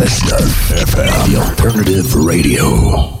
96.9 FM, the alternative radio.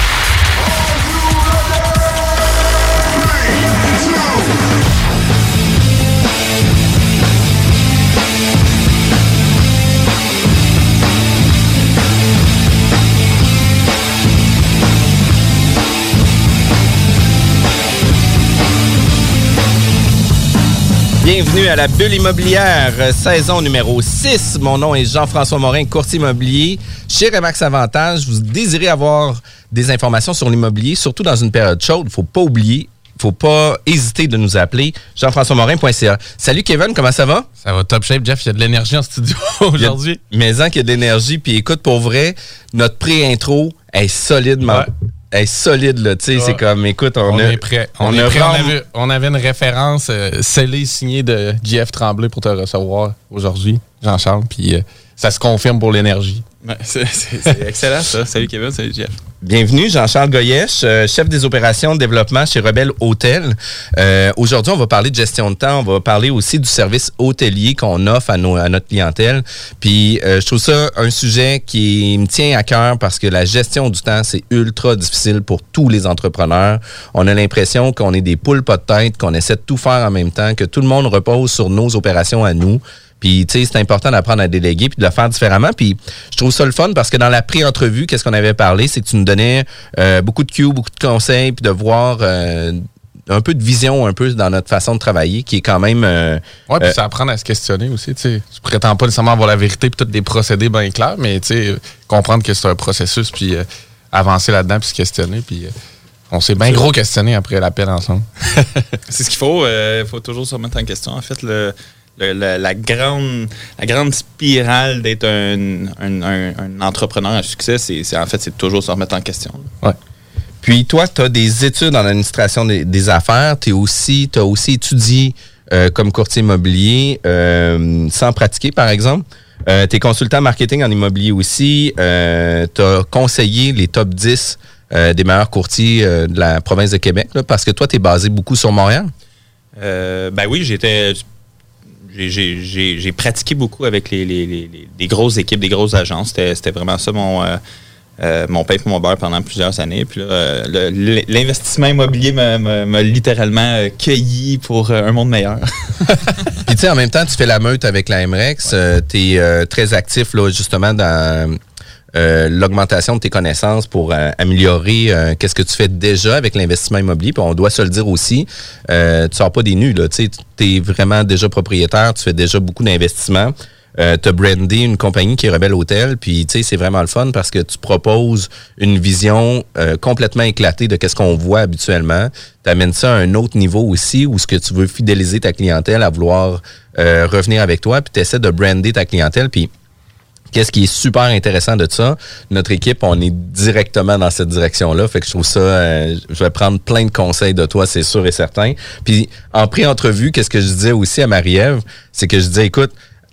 Bienvenue à la bulle immobilière, euh, saison numéro 6. Mon nom est Jean-François Morin, courtier immobilier. Chez Remax Avantage, vous désirez avoir des informations sur l'immobilier, surtout dans une période chaude. Il ne faut pas oublier, il faut pas hésiter de nous appeler. Jean-François Morin.ca. Salut Kevin, comment ça va? Ça va top shape, Jeff. Il y a de l'énergie en studio aujourd'hui. Mais en qu'il y a de l'énergie. Puis écoute, pour vrai, notre pré-intro est solidement. Ouais. Est solide, là. Tu sais, Ouais. c'est comme, écoute, on, On, a. est prêt. On, on est a prêt. On avait, on avait une référence euh, scellée, signée de JF Tremblay pour te recevoir aujourd'hui, Jean-Charles. Puis euh, ça se confirme pour l'énergie. Ouais, c'est excellent ça. Salut Kevin, salut Jeff. Bienvenue, Jean-Charles Goyesh, euh, chef des opérations de développement chez Rebelle Hôtel. Euh, Aujourd'hui, on va parler de gestion de temps. On va parler aussi du service hôtelier qu'on offre à, nos- à notre clientèle. Puis, euh, je trouve ça un sujet qui me tient à cœur parce que la gestion du temps, c'est ultra difficile pour tous les entrepreneurs. On a l'impression qu'on est des poules pas de tête, qu'on essaie de tout faire en même temps, que tout le monde repose sur nos opérations à nous. Puis, tu sais, c'est important d'apprendre à déléguer puis de le faire différemment. Puis, je trouve ça le fun parce que dans la pré-entrevue, qu'est-ce qu'on avait parlé? C'est que tu nous donnais euh, beaucoup de cues, beaucoup de conseils, puis de voir euh, un peu de vision un peu dans notre façon de travailler qui est quand même... euh, Ouais, puis Euh, ça apprend à se questionner aussi. Tu sais, tu prétends pas nécessairement avoir la vérité puis tous des procédés bien clairs, mais tu sais, comprendre que c'est un processus puis euh, avancer là-dedans puis se questionner. Puis euh, on s'est bien gros questionné après l'appel ensemble. C'est ce qu'il faut. Il faut toujours se remettre en question. En fait, le, le- le- la, grande, la grande spirale d'être un, un- un- un entrepreneur à succès, c'est en fait, c'est toujours se remettre en question. Puis toi, tu as des études en administration des, des affaires. Tu aussi, as aussi étudié euh, comme courtier immobilier euh, sans pratiquer, par exemple. Euh, tu es consultant marketing en immobilier aussi. Euh, tu as conseillé les top 10 euh, des meilleurs courtiers de la province de Québec, là, parce que toi, tu es basé beaucoup sur Montréal. Ben oui, j'étais. J'ai- pratiqué beaucoup avec les, les- les- grosses équipes, des grosses agences. C'était vraiment ça mon, euh, euh, mon pain pour mon beurre pendant plusieurs années. Puis là, euh, l'investissement immobilier m'a- littéralement euh, cueilli pour un monde meilleur. Puis tu sais, en même temps, tu fais la meute avec la MREX. tu es très actif là, justement dans euh, l'augmentation de tes connaissances pour euh, améliorer euh, qu'est-ce que tu fais déjà avec l'investissement immobilier. Puis on doit se le dire aussi, euh, tu sors pas des nus. Tu es vraiment déjà propriétaire, tu fais déjà beaucoup d'investissements. Euh, tu as brandé une compagnie qui est Rebelle Hôtel, puis tu sais, c'est vraiment le fun parce que tu proposes une vision euh, complètement éclatée de qu'est-ce qu'on voit habituellement. Tu amènes ça à un autre niveau aussi où ce que tu veux fidéliser ta clientèle à vouloir euh, revenir avec toi, puis tu essaies de brander ta clientèle, puis Qu'est-ce qui est super intéressant de ça? Notre équipe, on est directement dans cette direction-là. Fait que je trouve ça, euh, je vais prendre plein de conseils de toi, c'est sûr et certain. Puis en pré-entrevue, qu'est-ce que je disais aussi à Marie-Ève? C'est que je disais, écoute,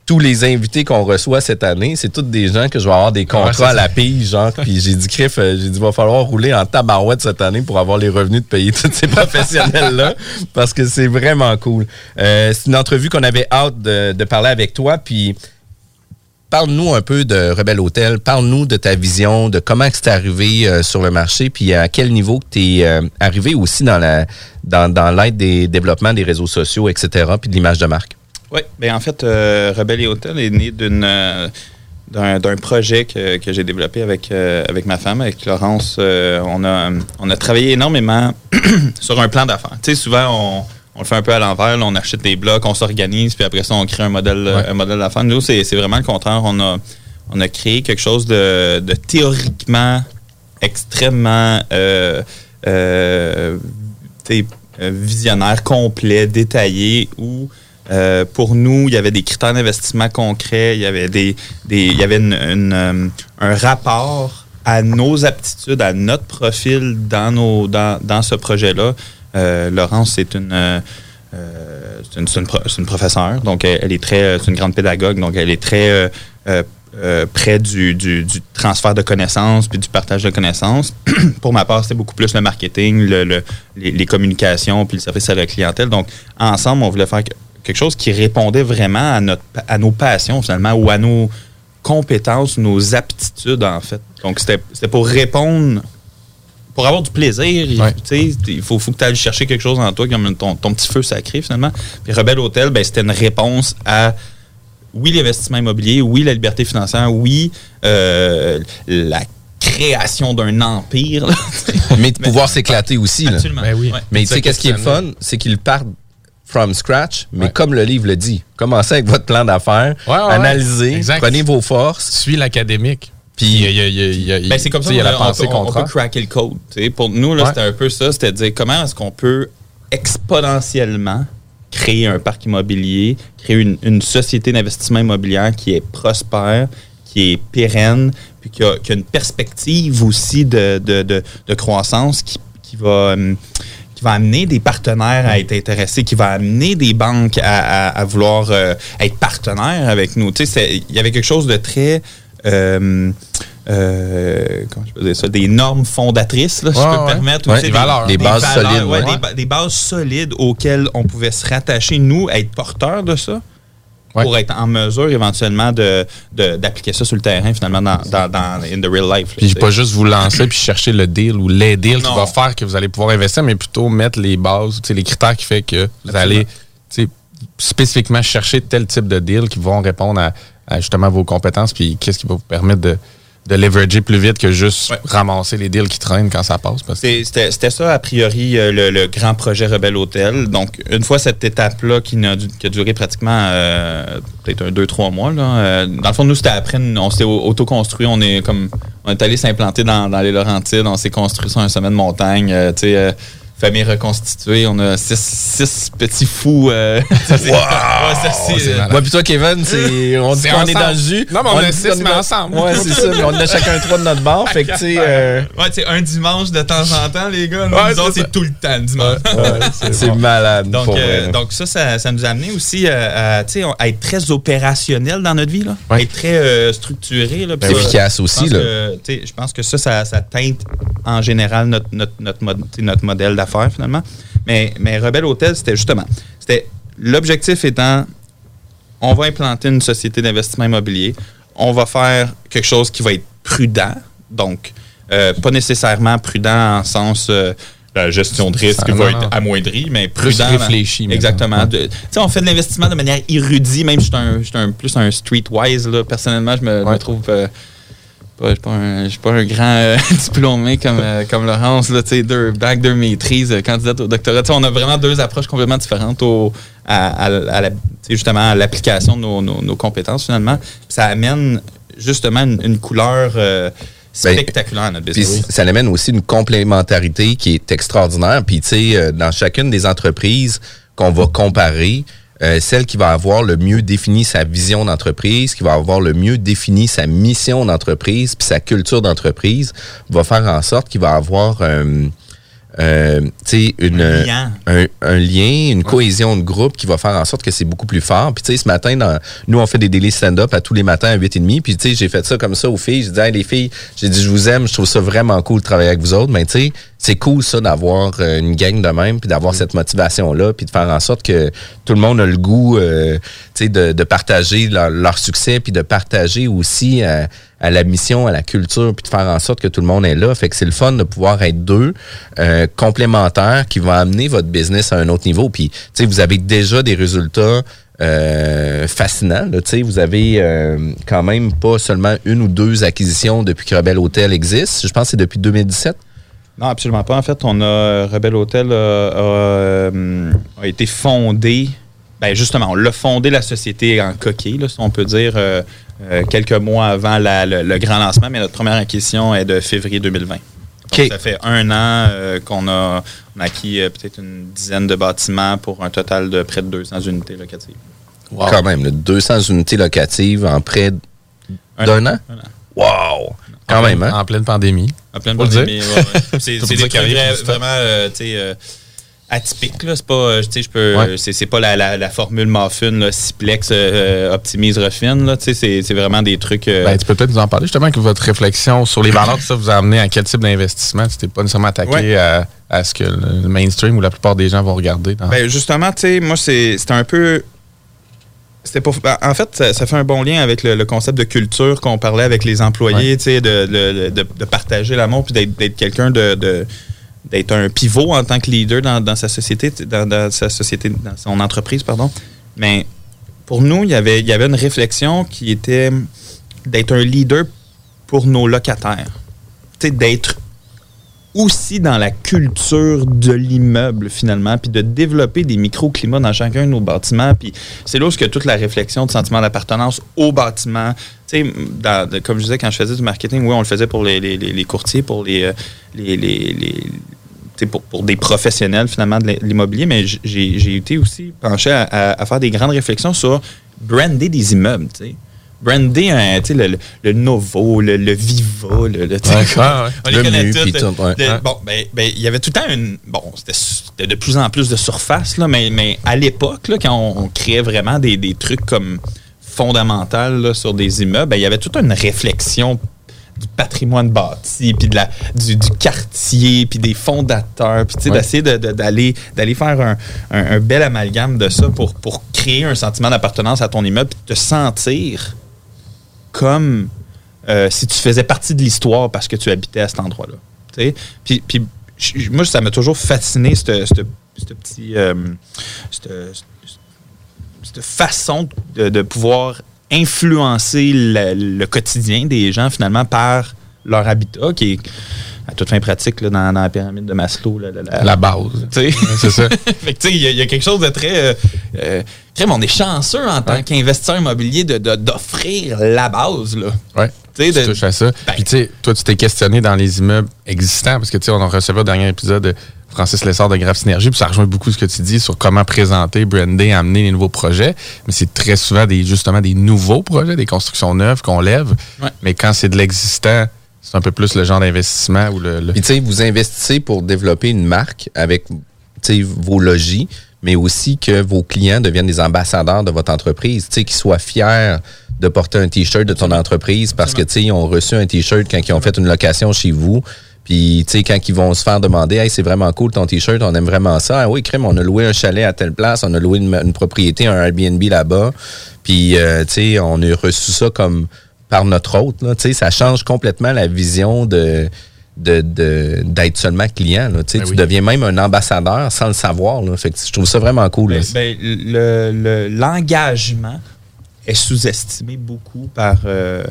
tous les invités qu'on reçoit cette année, c'est tous des gens que je vais avoir des contrats à la pige, genre. Puis j'ai dit, Criff, euh, j'ai dit, va falloir rouler en tabarouette cette année pour avoir les revenus de payer tous ces professionnels-là, parce que c'est vraiment cool. Euh, c'est une entrevue qu'on avait hâte de, de parler avec toi, puis Parle-nous un peu de Rebelle Hôtel. Parle-nous de ta vision, de comment c'est arrivé euh, sur le marché, puis à quel niveau tu es euh, arrivé aussi dans la dans, l'aide des développements des réseaux sociaux, etc., puis de l'image de marque. Oui, bien en fait, euh, Rebelle et Hôtel est né euh, d'un, projet que, j'ai développé avec, ma femme, avec Laurence. On, a, travaillé énormément sur un plan d'affaires. On le fait un peu à l'envers. on achète des blocs, on s'organise, puis après ça, on crée un modèle, Ouais. un modèle d'affaires. Nous, c'est, c'est vraiment le contraire. On a, on a créé quelque chose de, de théoriquement extrêmement euh, euh, euh, visionnaire, complet, détaillé, où euh, pour nous, il y avait des critères d'investissement concrets, il y avait des, des il y avait une- une, un rapport à nos aptitudes, à notre profil dans nos dans, dans ce projet-là. Euh, Laurence, c'est une euh, euh, c'est une, c'est une pro- c'est une professeure, donc elle, est très, c'est une grande pédagogue, donc elle est très près du, transfert de connaissances puis du partage de connaissances. Pour ma part, c'était beaucoup plus le marketing, le- le- les, communications puis le service à la clientèle. Donc, ensemble, on voulait faire que- quelque chose qui répondait vraiment à, notre, à nos passions, finalement, ou à nos compétences, nos aptitudes, en fait. Donc, c'était pour répondre pour avoir du plaisir, il- Ouais. tu sais, il faut, faut que tu ailles chercher quelque chose en toi, comme ton, ton petit feu sacré, finalement. Puis Rebelle Hôtel, ben, c'était une réponse à, oui, l'investissement immobilier, oui, la liberté financière, oui, euh, la création d'un empire. là. Mais de pouvoir s'éclater aussi. là. Absolument. Ben oui. Ouais. Mais tu sais, qu'est-ce qui est le fun? C'est qu'ils partent from scratch, mais Ouais. comme le livre le dit, commencez avec votre plan d'affaires, Ouais, ouais, ouais. analysez, Exact. prenez vos forces. Suis l'académique. Puis- Ben, c'est comme ça il y a la pensée on, on peut craquer le code. Pour nous, là, Ouais. c'était un peu ça. C'était de dire comment est-ce qu'on peut exponentiellement créer un parc immobilier, créer une, une société d'investissement immobilier qui est prospère, qui est pérenne, puis qui a, qui a une perspective aussi de, de, de- de croissance qui, qui va... hum, qui va amener des partenaires à être intéressés, qui va amener des banques à, à- à vouloir euh, être partenaires avec nous. Tu sais, il y avait quelque chose de très... euh, euh, comment je peux dire ça, des normes fondatrices, là, si je peux me permettre. Ouais, des valeurs. Des bases solides, des, ba- des bases solides auxquelles on pouvait se rattacher, nous, être porteurs de ça, pour être en mesure éventuellement de, de- d'appliquer ça sur le terrain, finalement, dans, dans, dans in the real life. là, Puis pas juste vous lancer puis chercher le deal ou les deals qui va faire que vous allez pouvoir investir, mais plutôt mettre les bases, les critères qui fait que vous Absolument. allez spécifiquement chercher tel type de deal qui vont répondre à, à justement vos compétences puis qu'est-ce qui va vous permettre de, de leverager plus vite que juste Ouais. ramasser les deals qui traînent quand ça passe. C'était c'était ça, a priori, euh, le, le grand projet Rebelle Hôtel. Donc, une fois cette étape-là qui, qui a duré pratiquement euh, peut-être un, deux, trois mois, là, euh, dans le fond, nous, c'était après, on s'était au- autoconstruit. On est comme on est allé s'implanter dans, dans les Laurentides. On s'est construit sur un sommet de montagne. euh, tu sais, euh, famille reconstituée. On a six, six petits fous. euh, ça, c'est- ouais, ça, c'est, c'est euh. Moi puis toi, Kevin, c'est, on dit C'est qu'on est dans le jus. Non, mais on a dit six, est mais dans- ensemble. Ouais, c'est ça. Mais on a chacun trois de notre bord. fait que, tu sais, euh, Ouais, tu sais, un dimanche de temps en temps, les gars. Nous, Ouais, nous autres, c'est tout le temps, le dimanche. c'est malade. Donc, pour euh, vrai. donc ça, ça, ça nous a amené aussi euh, à, tu à être très opérationnel dans notre vie, là. Ouais. être très euh, structuré. Là, ça, efficace je aussi. Là. tu Je pense que ça, ça, ça teinte en général notre, tu notre modèle d'affaires, finalement. Mais, mais Rebelle Hôtel, c'était justement, c'était l'objectif étant, on va implanter une société d'investissement immobilier, on va faire quelque chose qui va être prudent, donc euh, pas nécessairement prudent en sens euh, la gestion de risque va être amoindrie, mais Plus prudent. réfléchi. Exactement. Ouais. Sais, on fait de l'investissement de manière érudite, même je suis un, je suis un- plus un streetwise, là. Personnellement, je me, Ouais. me trouve. euh, pas- pas un, pas un grand euh, diplômé comme, euh, comme Laurence, là, tu sais, deux bacs, deux maîtrises, euh, candidate au doctorat. On a vraiment deux approches complètement différentes au, à, à- à la- tu sais, justement à l'application de nos, nos- nos compétences finalement. Ça amène justement une, une couleur Ben, spectaculaire à notre business. ça amène aussi une complémentarité qui est extraordinaire. Puis tu sais, dans chacune des entreprises qu'on va comparer, euh, celle qui va avoir le mieux défini sa vision d'entreprise, qui va avoir le mieux défini sa mission d'entreprise, puis sa culture d'entreprise, va faire en sorte qu'il va avoir euh, euh, une, Un lien. un, un lien, une cohésion de groupe qui va faire en sorte que c'est beaucoup plus fort. Puis tu sais, ce matin, dans, nous, on fait des délais stand-up à tous les matins à 8h30. Puis tu sais, j'ai fait ça comme ça aux filles. J'ai dit, hey, les filles, j'ai dit, je vous aime, je trouve ça vraiment cool de travailler avec vous autres. Mais tu sais, c'est cool ça d'avoir euh, une gang de même, puis d'avoir cette motivation-là, puis de faire en sorte que tout le monde a le goût, euh, tu sais, de, de partager leur, leur succès, puis de partager aussi euh, à la mission, à la culture, puis de faire en sorte que tout le monde est là. Fait que c'est le fun de pouvoir être deux euh, complémentaires qui vont amener votre business à un autre niveau. Puis, tu sais, vous avez déjà des résultats euh, fascinant. là. Vous avez euh, quand même pas seulement une ou deux acquisitions depuis que Rebel Hotel existe. Je pense que c'est depuis 2017. Non, absolument pas. En fait, on a Rebel Hotel euh, a, euh, a été fondé. Ben justement, on l'a fondé la société en coquille, là, si on peut dire, euh, euh, quelques mois avant la- le, le grand lancement, mais notre première acquisition est de février 2020. Donc, OK. Ça fait un an euh, qu'on a, on a acquis euh, peut-être une dizaine de bâtiments pour un total de près de 200 unités locatives. Quand même, là, 200 unités locatives en près Un d'un an. Un an. Wow! Quand En même, pleine- hein? En pleine pandémie. En pleine pandémie, ouais, ouais. C'est des trucs vraiment euh, euh, atypiques. là. C'est pas, euh, tu sais, je peux, Ouais. c'est c'est pas la, la, la formule muffin, là, Ciplex, euh, optimise, refine. là. Tu sais, C'est c'est vraiment des trucs. euh, Ben, tu peux peut-être nous en parler justement que votre réflexion sur les valeurs que ça vous a amené à quel type d'investissement? Tu t'es pas nécessairement attaqué Ouais. à, à ce que le mainstream ou la plupart des gens vont regarder. Dans... Ben, justement, tu sais, moi, c'est- c'était un peu. C'était ben, en fait, ça, ça fait un bon lien avec le, le concept de culture qu'on parlait avec les employés, tu sais, de, de, de- de partager l'amour puis d'être, d'être quelqu'un de- d'être un pivot en tant que leader dans, sa société, dans, sa société, dans son entreprise, pardon. Mais pour nous, il y avait, y avait une réflexion qui était d'être un leader pour nos locataires. Tu sais, d'être aussi dans la culture de l'immeuble finalement, puis de développer des microclimats dans chacun de nos bâtiments. Puis c'est là où toute la réflexion de sentiment d'appartenance au bâtiment, tu sais, comme je disais quand je faisais du marketing, oui, on le faisait pour les, courtiers, pour les, euh, les, pour, des professionnels finalement de l'immobilier, mais j'ai été aussi penché à, à- à faire des grandes réflexions sur brander des immeubles, tu sais. Brander tu sais, le, le- le Novo, le, le Viva, le, le- Ouais, ouais, ouais. on les Le connaît tous. Bon, ben, ben, il y avait tout le temps une. Bon, c'était de plus en plus de surface, là, mais, mais à l'époque, quand on, on créait vraiment des, des trucs comme fondamentaux là, sur des immeubles, ben, il y avait toute une réflexion du patrimoine bâti, puis de la, du, du quartier, puis des fondateurs, puis Ouais. d'essayer de- de- d'aller d'aller faire un, un- un bel amalgame de ça pour, pour créer un sentiment d'appartenance à ton immeuble, puis te sentir comme euh, si tu faisais partie de l'histoire parce que tu habitais à cet endroit-là. Puis, puis moi, ça m'a toujours fasciné, ce petit. euh, cette- cette façon de, de pouvoir influencer le, le quotidien des gens, finalement, par leur habitat, qui est à toute fin pratique là, dans, dans la pyramide de Maslow. là, la- la- La base. tu sais. C'est ça. fait que, tu sais, il y, a- il y a quelque chose de très. Euh, euh, crème, on est chanceux en tant Ouais. qu'investisseur immobilier de- de- d'offrir la base, là. Ouais. Tu de- touches à ça. Ben- Puis, tu sais, toi, tu t'es questionné dans les immeubles existants parce que, tu sais, on a reçu au dernier épisode de Francis Lessard de Grave Synergie, puis ça rejoint beaucoup ce que tu dis sur comment présenter, brander, amener les nouveaux projets. Mais c'est très souvent des, justement des nouveaux projets, des constructions neuves qu'on lève. Ouais. Mais quand c'est de l'existant, c'est un peu plus le genre d'investissement ou le. le- Puis, tu sais, vous investissez pour développer une marque avec, vos logis, mais aussi que vos clients deviennent des ambassadeurs de votre entreprise, tu sais, qu'ils soient fiers de porter un T-shirt de ton entreprise parce que, tu sais, ils ont reçu un T-shirt quand ils ont fait une location chez vous. Puis, tu sais, quand ils vont se faire demander, hey, c'est vraiment cool ton T-shirt, on aime vraiment ça. Ah oui, crème, on a loué un chalet à telle place, on a loué une, une propriété, un Airbnb là-bas. Puis, euh, tu sais, on a reçu ça comme par notre hôte. Là, Tu sais, ça change complètement la vision de de- de- d'être seulement client. Là. Tu Ben tu oui. deviens même un ambassadeur sans le savoir. Là. Fait que je trouve ça vraiment cool. Ben, ben, le- le- l'engagement est sous-estimé beaucoup par, euh,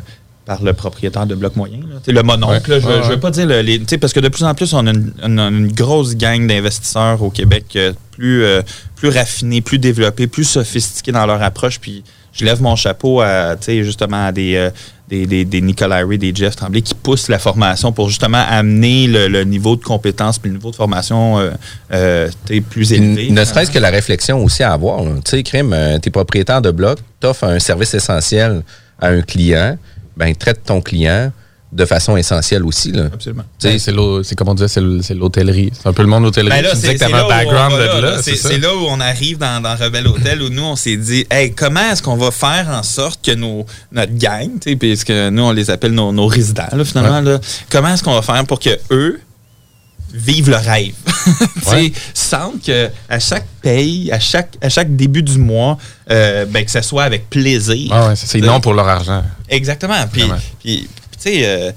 par le propriétaire de bloc moyen. là. Le mononcle, Ouais. là, je, Ouais, veux pas dire le- les. tu sais, Parce que de plus en plus, on a une, on a une grosse gang d'investisseurs au Québec euh, plus, euh, plus raffinés, plus développés, plus sophistiqués dans leur approche. Puis je lève mon chapeau à, tu justement à des. euh, des, des, des Nicolas Ray, des Jeff Tremblay qui poussent la formation pour justement amener le, le niveau de compétence puis le niveau de formation euh, euh, tu plus élevé. Ne serait-ce que la réflexion aussi à avoir. Tu sais, crime, euh, t'es propriétaire de bloc, t'offres un service essentiel à un client, ben traite ton client de façon essentielle aussi. Là. Absolument. Ben, c'est comme on disait, c'est le- c'est l'hôtellerie. C'est un peu le monde d'hôtellerie. Ben là, tu disais c'est que tu c'est avais un là, où on background va de là, là. là. C'est c'est ça? c'est là où on arrive dans, dans Rebel Hotel où nous, on s'est dit, hey, comment est-ce qu'on va faire en sorte que nos, notre gang, puisque nous, on les appelle nos, nos résidents, là, finalement, là, comment est-ce qu'on va faire pour que eux vivent le rêve? Ouais. sentent que à chaque paye, à chaque, à chaque début du mois, euh, ben, que ce soit avec plaisir. Ah ouais, c'est non pour leur argent. Exactement. Puis, tu sais, euh,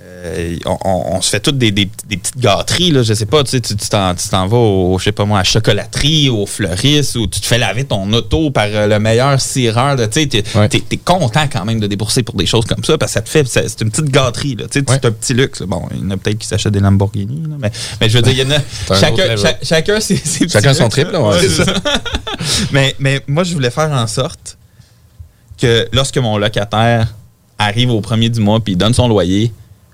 euh, on, on- on se fait toutes des, des- des petites gâteries, là, je sais pas, tu sais, tu tu t'en tu t'en vas au, je sais pas moi, à la chocolaterie, au fleuriste, ou tu te fais laver ton auto par euh, le meilleur cireur, tu sais, t'es Ouais. t'es- t'es content quand même de débourser pour des choses comme ça, parce que ça te fait, c'est une petite gâterie, là, Ouais. c'est un petit luxe. Bon, il y en a peut-être qui s'achètent des Lamborghini, là, mais, mais je veux dire, il y en a, chacun, cha- chacun ses, ses petits Chacun son luxes, triple, là. ouais, c'est ça. mais, mais moi, je voulais faire en sorte que lorsque mon locataire arrive au premier du mois puis donne son loyer,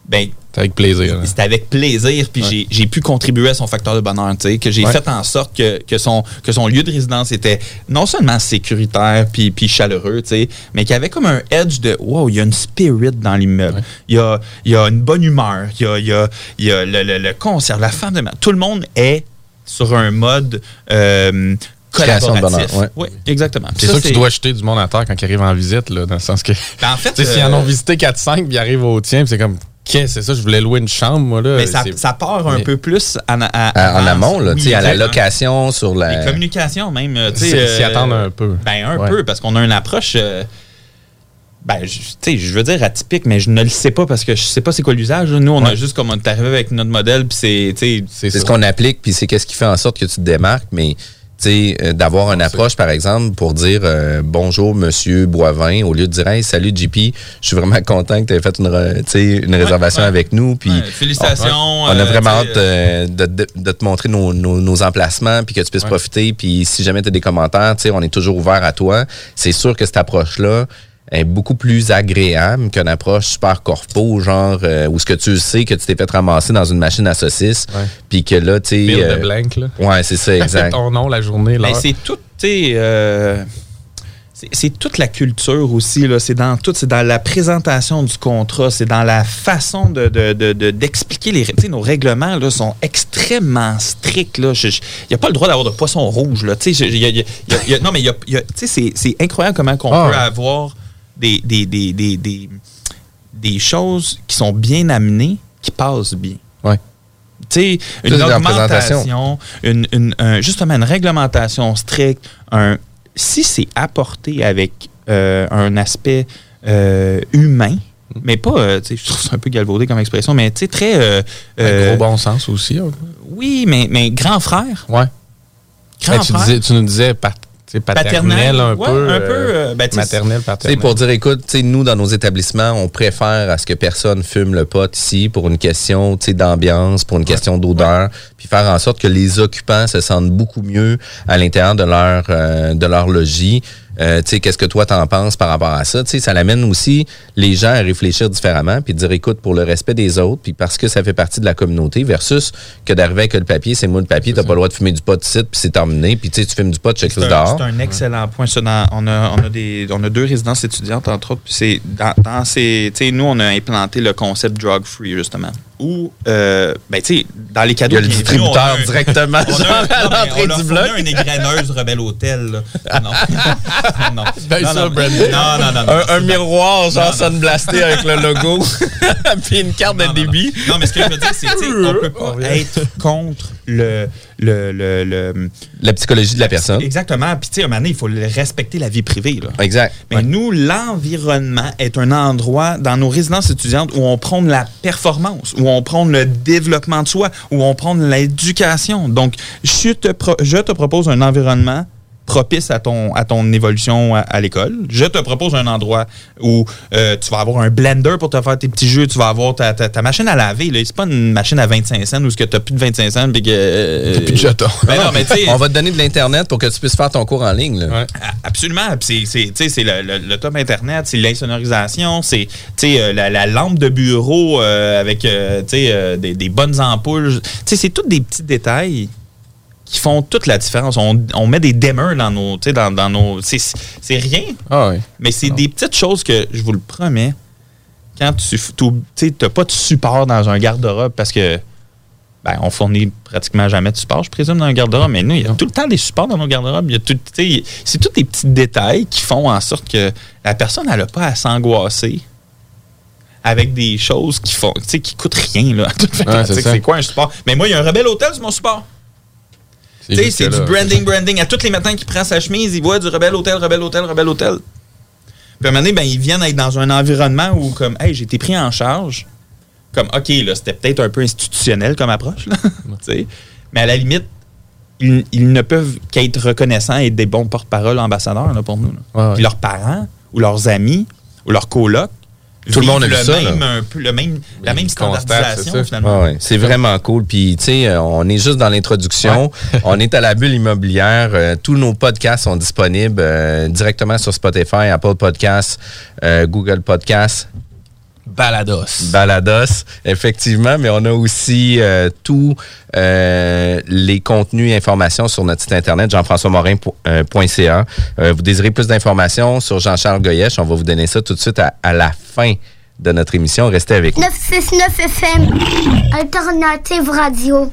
ben C'est avec plaisir. hein. c'était avec plaisir puis j'ai- j'ai pu contribuer à son facteur de bonheur, tu sais, que j'ai Ouais. fait en sorte que, que, son, que son lieu de résidence était non seulement sécuritaire puis, puis chaleureux, tu sais, mais qu'il y avait comme un edge de wow, il y a une spirit dans l'immeuble. Ouais. Il, y a, y a une bonne humeur, il y a, y a, y a le, le, le concert, la femme de... Tout le monde est sur un mode... euh, collaboratif. bonheur, Oui, exactement. C'est Ça, sûr que tu dois jeter du monde à terre quand ils arrivent en visite, là, dans le sens que. Ben, en fait, s'ils euh, en ont visité 4-5 puis ils arrivent au tien, c'est comme, qu'est-ce que c'est ça? Je voulais louer une chambre, moi, là. Mais ça, ça part un mais- peu plus en, à- À- en avance. amont, là, Oui, tu sais, à la location, sur Les la. communications même. euh, tu sais, S'y- euh, attendre un peu. Ben, un Ouais. peu, parce qu'on a une approche. euh, ben, je- tu sais, je veux dire atypique, mais je ne le sais pas parce que je sais pas c'est quoi l'usage. Nous, on a Ouais. juste comme on est arrivé avec notre modèle, puis c'est, tu sais, C'est ce qu'on applique, puis c'est qu'est-ce qui fait en sorte que tu te démarques, mais euh, d'avoir une approche, par exemple, pour dire euh, bonjour, monsieur Boivin, au lieu de dire hey, salut JP, je suis vraiment content que tu aies fait une, réservation ouais. avec nous. Puis Ouais, félicitations. On a euh, vraiment hâte euh, de, de- de te montrer nos, nos- nos emplacements puis que tu puisses profiter. Puis si jamais tu as des commentaires, tu sais, on est toujours ouvert à toi. C'est sûr que cette approche-là est beaucoup plus agréable qu'une approche super corpo, genre euh, où ce que tu sais que tu t'es fait ramasser dans une machine à saucisses, puis que là, tu sais... Euh, blank, là. Ouais, c'est ça, exact. ton nom, la journée, Ben, l'heure. c'est tout, tu sais, euh, c'est- c'est toute la culture aussi, là. C'est dans tout, c'est dans la présentation du contrat, c'est dans la façon de, de- de- de- d'expliquer les. Tu sais, nos règlements, là, sont extrêmement stricts, là. Il n'y a pas le droit d'avoir de poisson rouge, là. Tu sais, il y a- y a- y a- non, mais il y a- il y a- tu sais, c'est, c'est incroyable comment qu'on Ah peut avoir des, des, des, des, des, des choses qui sont bien amenées, qui passent bien. Ouais. Tu sais, c'est une augmentation, une, une- un- justement une réglementation stricte, un, si c'est apporté avec euh, un aspect euh, humain, mais pas, euh, tu sais, je trouve ça un peu galvaudé comme expression, mais tu sais, très... euh, Un gros bon sens aussi. hein. Oui, mais, mais grand frère. Ouais. Grand Ben, tu, frère. disais- tu nous disais pat- sais, paternel, un ouais, peu. un peu, euh, euh, ben, maternel, paternel. pour dire, écoute, tu sais, nous, dans nos établissements, on préfère à ce que personne fume le pot ici pour une question tu sais, d'ambiance, pour une question d'odeur, puis faire en sorte que les occupants se sentent beaucoup mieux à l'intérieur de leur, euh, de leur logis. Euh, qu'est-ce que toi t'en penses par rapport à ça? Tu sais, ça l'amène aussi les gens à réfléchir différemment, puis de dire, écoute, pour le respect des autres, puis parce que ça fait partie de la communauté, versus que d'arriver avec le papier, c'est moi le papier, t'as pas le droit de fumer du pot ici, puis c'est terminé, puis tu fumes du pot, checkes un, dehors. c'est un excellent point. Ça, dans- on, a, on, a des, on a deux résidences étudiantes, entre autres. Puis c'est dans, ces. Nous, on a implanté le concept drug free, justement. Où, euh, ben, tu sais, dans les Il cadeaux. y a le on distributeur directement On genre, a, à l'entrée on du bloc. une égreneuse Rebelle Hôtel. Là. Ah, Non. non. Ben, non, ça, non, non, non, non, un, un miroir genre sunblasté avec le logo puis une carte de débit. Non. Mais ce que je veux dire, c'est qu'on peut pas être contre le, le, le, le- La psychologie de la personne. Exactement. Puis, tu sais, à un moment donné, il faut respecter la vie privée. Là. Exact. Mais nous, l'environnement est un endroit dans nos résidences étudiantes où on prône la performance, où on prône le développement de soi, où on prône l'éducation. Donc, je te, pro- je te propose un environnement propice à ton, à ton évolution à, à l'école. Je te propose un endroit où euh, tu vas avoir un blender pour te faire tes petits jeux, tu vas avoir ta, ta- ta machine à laver. C'est pas une machine à 25 cents où tu n'as plus de 25 cents. puis que, euh, T'as plus de jetons. Ben non, mais On va te donner de l'Internet pour que tu puisses faire ton cours en ligne. là. Ouais. a- Absolument. C'est, c'est, tu sais, c'est le, le- le top Internet, c'est l'insonorisation, c'est tu sais, euh, la, la lampe de bureau euh, avec euh, tu sais, euh, des, des bonnes ampoules. Tu sais, C'est tous des petits détails qui font toute la différence. On, on met des dimmers dans nos. Dans, dans nos c'est, rien, Ah oui. mais c'est des petites choses que, je vous le promets, quand tu n'as pas de support dans un garde-robe parce que ben, on fournit pratiquement jamais de support, je présume, dans un garde-robe, mais nous, il y a tout le temps des supports dans nos garde-robes. C'est tous des petits détails qui font en sorte que la personne n'a pas à s'angoisser avec des choses qui font, tu sais, qui coûtent rien. Là. Ouais, c'est quoi un support? Mais moi, il y a un Rebelle Hôtel sur mon support. Tu sais, c'est du branding, branding. À tous les matins qu'il prend sa chemise, il voit du Rebelle Hôtel, Rebelle Hôtel, Rebelle Hôtel. Puis à un moment donné, ben, ils viennent être dans un environnement où, comme, hey, j'ai été pris en charge. comme, OK, là, c'était peut-être un peu institutionnel comme approche, là, tu sais. mais à la limite, ils, ils ne peuvent qu'être reconnaissants et être des bons porte-parole ambassadeurs là, pour nous. là. Ouais, ouais. Puis leurs parents, ou leurs amis, ou leurs colocs, Tout le monde le ça, même, là. un peu, le même, la même standardisation, c'est finalement. Ouais. C'est vraiment cool. Puis, tu sais, euh, on est juste dans l'introduction. on est à la bulle immobilière. Euh, tous nos podcasts sont disponibles euh, directement sur Spotify, Apple Podcasts, euh, Google Podcasts, Balados. Balados, effectivement. Mais on a aussi euh, tous euh, les contenus et informations sur notre site internet, jean-françois-morin.ca. Euh, vous désirez plus d'informations sur Jean-Charles Goyesh. On va vous donner ça tout de suite à, à la fin de notre émission. Restez avec nous. 969 FM, Alternative Radio.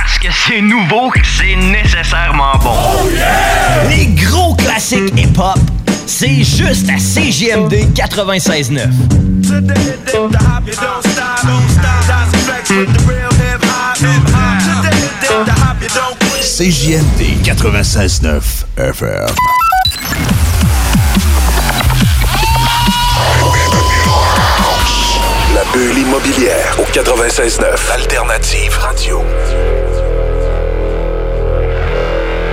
parce que c'est nouveau que c'est nécessairement bon. Les gros classiques hip-hop, c'est juste à CJMD 96.9. CJMD 96.9 FM. Bulle immobilière au 96.9 Alternative Radio.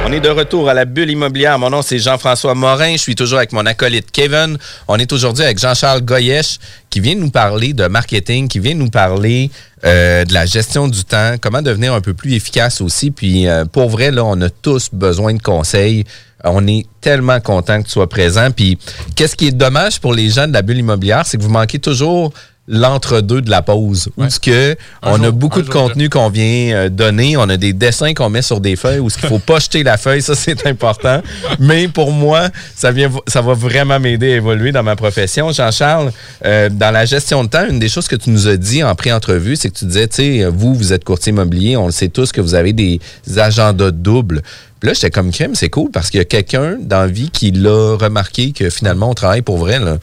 On est de retour à la bulle immobilière. Mon nom, c'est Jean-François Morin. Je suis toujours avec mon acolyte Kevin. On est aujourd'hui avec Jean-Charles Goyesh qui vient nous parler de marketing, qui vient nous parler euh, de la gestion du temps, comment devenir un peu plus efficace aussi. Puis euh, pour vrai, là, on a tous besoin de conseils. On est tellement content que tu sois présent. Puis qu'est-ce qui est dommage pour les gens de la bulle immobilière, c'est que vous manquez toujours l'entre-deux de la pause. Où est-ce que Un on a beaucoup de contenu qu'on vient euh, donner, on a des dessins qu'on met sur des feuilles où ce qu'il faut pas jeter la feuille, ça c'est important. Mais pour moi, ça vient ça va vraiment m'aider à évoluer dans ma profession. Jean-Charles, euh, dans la gestion de temps, une des choses que tu nous as dit en pré-entrevue, c'est que tu disais, tu sais, vous, vous êtes courtier immobilier, on le sait tous que vous avez des agendas doubles. Puis là, j'étais comme crème, c'est cool parce qu'il y a quelqu'un dans la vie qui l'a remarqué que finalement, on travaille pour vrai. Là.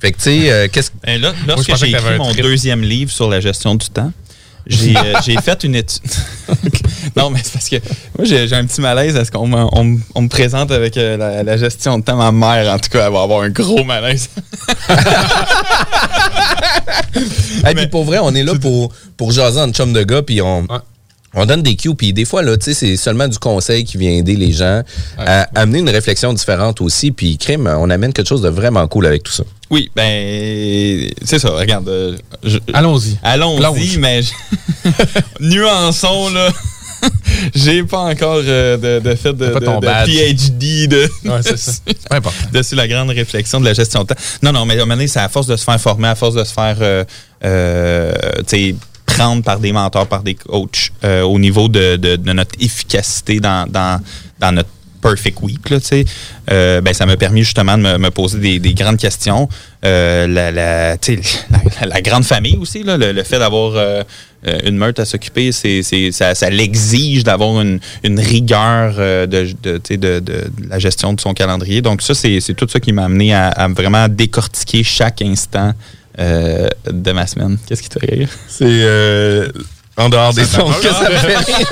Fait que, tu sais, euh, qu'est-ce Et là, je lorsque j'ai écrit mon deuxième livre sur la gestion du temps, j'ai euh, j'ai fait une étude. non, mais c'est parce que moi, j'ai j'ai un petit malaise à ce qu'on me, on me- on me présente avec euh, la, la gestion de temps. Ma mère, en tout cas, elle va avoir un gros malaise. Hey, puis pour vrai, on est là pour, pour jaser en chum de gars, puis on, on donne des cues, puis des fois, là, tu sais, c'est seulement du conseil qui vient aider les gens à amener une réflexion différente aussi, puis crime, on amène quelque chose de vraiment cool avec tout ça. Oui, ben, c'est ça, regarde. euh, Allons-y. Allons-y, mais nuançons, là. J'ai pas encore euh, de, de fait de. PhD de, Ouais, c'est ça. Dessus la grande réflexion de la gestion de temps. Non, non, mais à un moment donné, c'est à force de se faire former, à force de se faire euh, euh, tu sais, prendre par des mentors, par des coachs euh, au niveau de, de- de notre efficacité dans, dans, dans notre perfect week, là, euh, ben, ça m'a permis justement de me, poser des, des grandes questions. Euh, la, la, grande famille aussi, là, le, fait d'avoir euh, une meute à s'occuper, c'est, ça, ça l'exige d'avoir une, rigueur de, de, de, de- la gestion de son calendrier. Donc ça, c'est, tout ça qui m'a amené à, à vraiment décortiquer chaque instant de ma semaine. Qu'est-ce qui te fait rire? C'est en dehors des sons que ça me fait rire.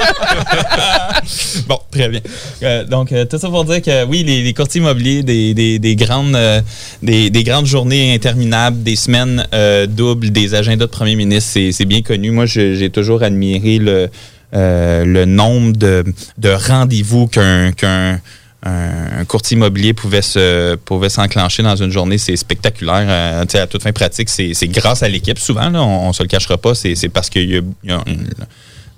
bon, très bien. Euh, donc, euh, tout ça pour dire que oui, les, les courtiers immobiliers, des, des- des grandes, euh, des, des grandes journées interminables, des semaines doubles, des agendas de premier ministre, c'est bien connu. Moi, j'ai toujours admiré le, le nombre de, de rendez-vous qu'un qu'un un courtier immobilier pouvait se pouvait s'enclencher dans une journée, c'est spectaculaire. Euh, à toute fin pratique, c'est grâce à l'équipe. Souvent, là, on, on se le cachera pas, c'est parce qu'il y a, y a une-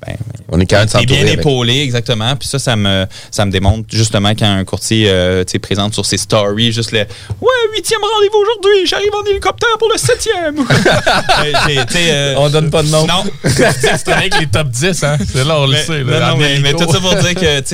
ben, On est de T'es bien avec. épaulé, exactement. Puis ça, ça me, ça me démontre justement quand un courtier euh, présente sur ses stories, juste le Ouais, le huitième rendez-vous aujourd'hui. J'arrive en hélicoptère pour le septième. Euh, euh, On donne pas de nom. non. C'est avec les top 10, hein? C'est là, on le Mais- sait. non, Là, non, en mais, tout ça pour dire que, tu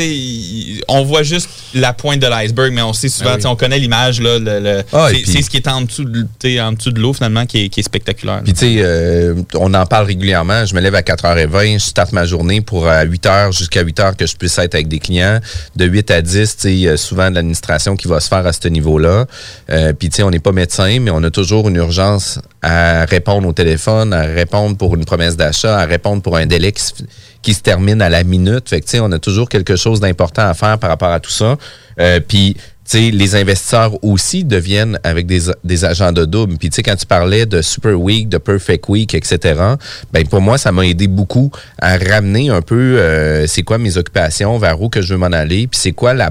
sais, on voit juste la pointe de l'iceberg, mais on sait souvent, Ah oui. tu sais, on connaît l'image, là, le- le- Ah, c'est ce qui est en dessous de, en dessous de l'eau, finalement, qui est, qui est spectaculaire. Puis tu sais, euh, on en parle régulièrement. Je me lève à 4h20, je starte ma journée pour à 8h jusqu'à 8h que je puisse être avec des clients. De 8 à 10, tu sais, il y a souvent de l'administration qui va se faire à ce niveau-là. Euh, Puis tu sais, on n'est pas médecin, mais on a toujours une urgence à répondre au téléphone, à répondre pour une promesse d'achat, à répondre pour un délai qui se, termine à la minute. Fait que tu sais, on a toujours quelque chose d'important à faire par rapport à tout ça. Euh, Puis tu sais, les investisseurs aussi deviennent avec des, des agendas doubles. Puis, tu sais, quand tu parlais de Super Week, de Perfect Week, etc., ben pour moi, ça m'a aidé beaucoup à ramener un peu euh, c'est quoi mes occupations, vers où que je veux m'en aller, puis c'est quoi la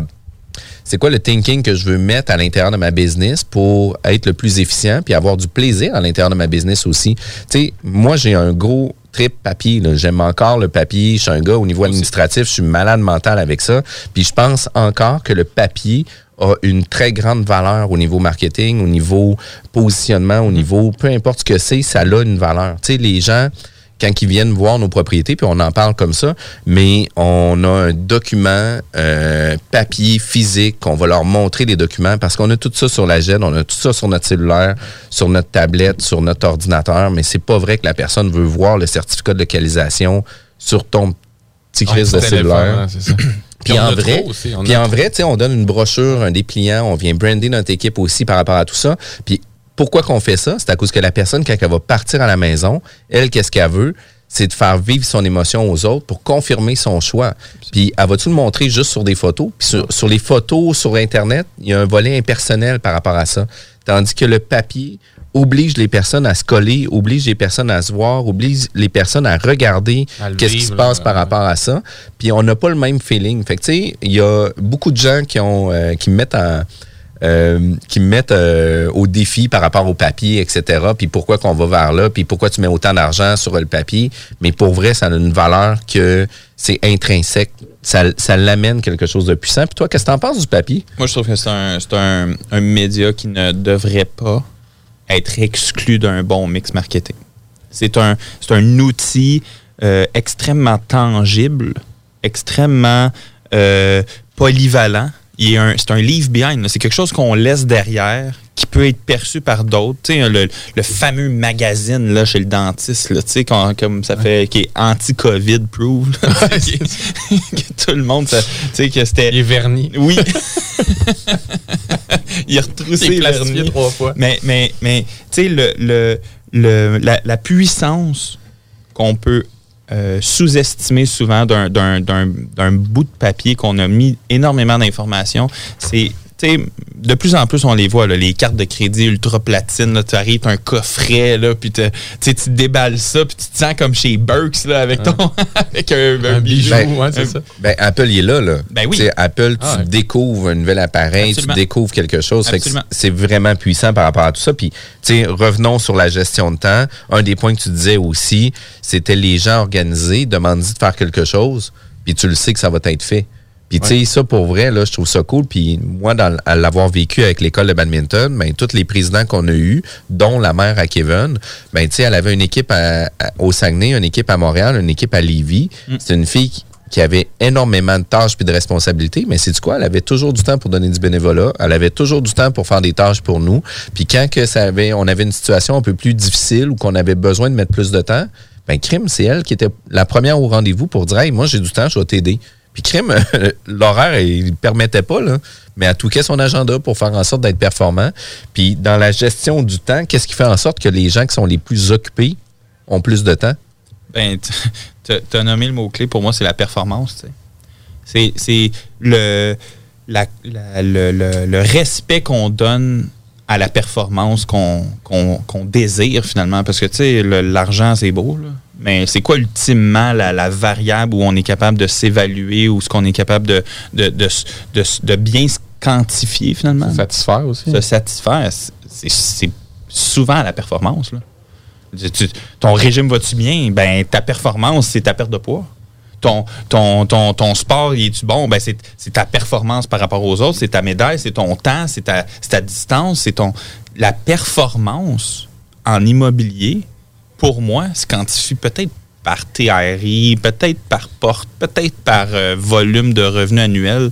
c'est quoi le thinking que je veux mettre à l'intérieur de ma business pour être le plus efficient puis avoir du plaisir à l'intérieur de ma business aussi? Tu sais, moi, j'ai un gros trip papier. J'aime encore le papier. Je suis un gars au niveau administratif. Je suis malade mental avec ça. Puis je pense encore que le papier a une très grande valeur au niveau marketing, au niveau positionnement, au niveau peu importe ce que c'est, ça a une valeur. Tu sais, les gens quand ils viennent voir nos propriétés, puis on en parle comme ça, mais on a un document euh, papier, physique, qu'on va leur montrer les documents parce qu'on a tout ça sur la GED, on a tout ça sur notre cellulaire, sur notre tablette, sur notre ordinateur, mais c'est pas vrai que la personne veut voir le certificat de localisation sur ton petit Ah, crise de cellulaire. hein, ça. Puis on en vrai, aussi, on puis en vrai, tu sais, on donne une brochure, un dépliant, on vient brander notre équipe aussi par rapport à tout ça. Puis pourquoi qu'on fait ça? C'est à cause que la personne, quand elle va partir à la maison, elle, qu'est-ce qu'elle veut? C'est de faire vivre son émotion aux autres pour confirmer son choix. Puis, elle va-tu le montrer juste sur des photos? Puis, sur, sur les photos sur Internet, il y a un volet impersonnel par rapport à ça. Tandis que le papier oblige les personnes à se coller, oblige les personnes à se voir, oblige les personnes à regarder qu'est-ce qui se passe par rapport à ça. Puis on n'a pas le même feeling. Fait que tu sais, il y a beaucoup de gens qui ont euh, qui me mettent en euh, qui me mettent euh, au défi par rapport au papier, etc. Puis pourquoi qu'on va vers là, puis pourquoi tu mets autant d'argent sur le papier. Mais pour vrai, ça a une valeur que c'est intrinsèque. Ça, ça l'amène quelque chose de puissant. Puis toi, qu'est-ce que t'en penses du papier? Moi, je trouve que c'est un, un, média qui ne devrait pas être exclu d'un bon mix marketing. C'est un, un outil euh, extrêmement tangible, extrêmement polyvalent. Est un- C'est un leave behind. C'est quelque chose qu'on laisse derrière qui peut être perçu par d'autres. Le, le fameux magazine là, chez le dentiste, là, comme ça fait, qui est là, sais, qui- que tout le monde, tu sais, que c'était... Il est verni. Oui. il a retroussé Il est vernis. trois fois. Mais, mais, mais tu sais, le, le, le- la, la puissance qu'on peut euh, sous-estimer souvent d'un bout de papier qu'on a mis énormément d'informations, c'est. Tu sais, de plus en plus, on les voit, là, les cartes de crédit ultra platine. là, Tu arrives, t'as un coffret, là, puis te- tu tu déballes ça, puis tu te sens comme chez Burks là, avec, ton, avec un, un Un bijou, Ben, ouais, c'est un- ça. Ben, Apple, il est là, là. Ben oui. Tu Apple, tu Ah ouais. découvres un nouvel appareil, Absolument. tu découvres quelque chose. C'est vraiment puissant par rapport à tout ça. Puis, tu sais, revenons sur la gestion de temps. Un des points que tu disais aussi, c'était les gens organisés, demandent de faire quelque chose, puis tu le sais que ça va être fait. Puis, tu sais, ça, pour vrai, là, je trouve ça cool. Puis, moi, dans, à l'avoir vécu avec l'école de badminton, ben, tous les présidents qu'on a eus, dont la mère à Kevin, ben, tu sais, elle avait une équipe à- à- au Saguenay, une équipe à Montréal, une équipe à Lévis. C'est une fille qui, qui avait énormément de tâches puis de responsabilités, mais c'est du quoi? Elle avait toujours du temps pour donner du bénévolat. Elle avait toujours du temps pour faire des tâches pour nous. Puis quand que ça avait, on avait une situation un peu plus difficile ou qu'on avait besoin de mettre plus de temps, ben crime, c'est elle qui était la première au rendez-vous pour dire Hey, moi j'ai du temps, je vais t'aider. Puis crime, l'horaire, il permettait pas. Mais elle touquait son agenda pour faire en sorte d'être performant. Puis dans la gestion du temps, qu'est-ce qui fait en sorte que les gens qui sont les plus occupés ont plus de temps? Ben, tu as nommé le mot-clé, pour moi, c'est la performance. C'est le, le, respect qu'on donne à la performance qu'on désire finalement. Parce que, tu sais, l'argent, c'est beau, là. Mais c'est quoi ultimement la, la variable où on est capable de s'évaluer ou ce qu'on est capable de, de, de, de bien se quantifier finalement? Satisfaire aussi. se satisfaire, c'est c'est souvent la performance. Là. Tu- ton régime va-tu bien? Ben, ta performance, c'est ta perte de poids. ton, ton, ton, ton sport, il est-tu bon? Ben, c'est c'est ta performance par rapport aux autres, c'est ta médaille, c'est ton temps, c'est ta, c'est ta distance, c'est ton. La performance en immobilier, pour moi, se quantifie peut-être par TRI, peut-être par porte, peut-être par euh, volume de revenus annuels,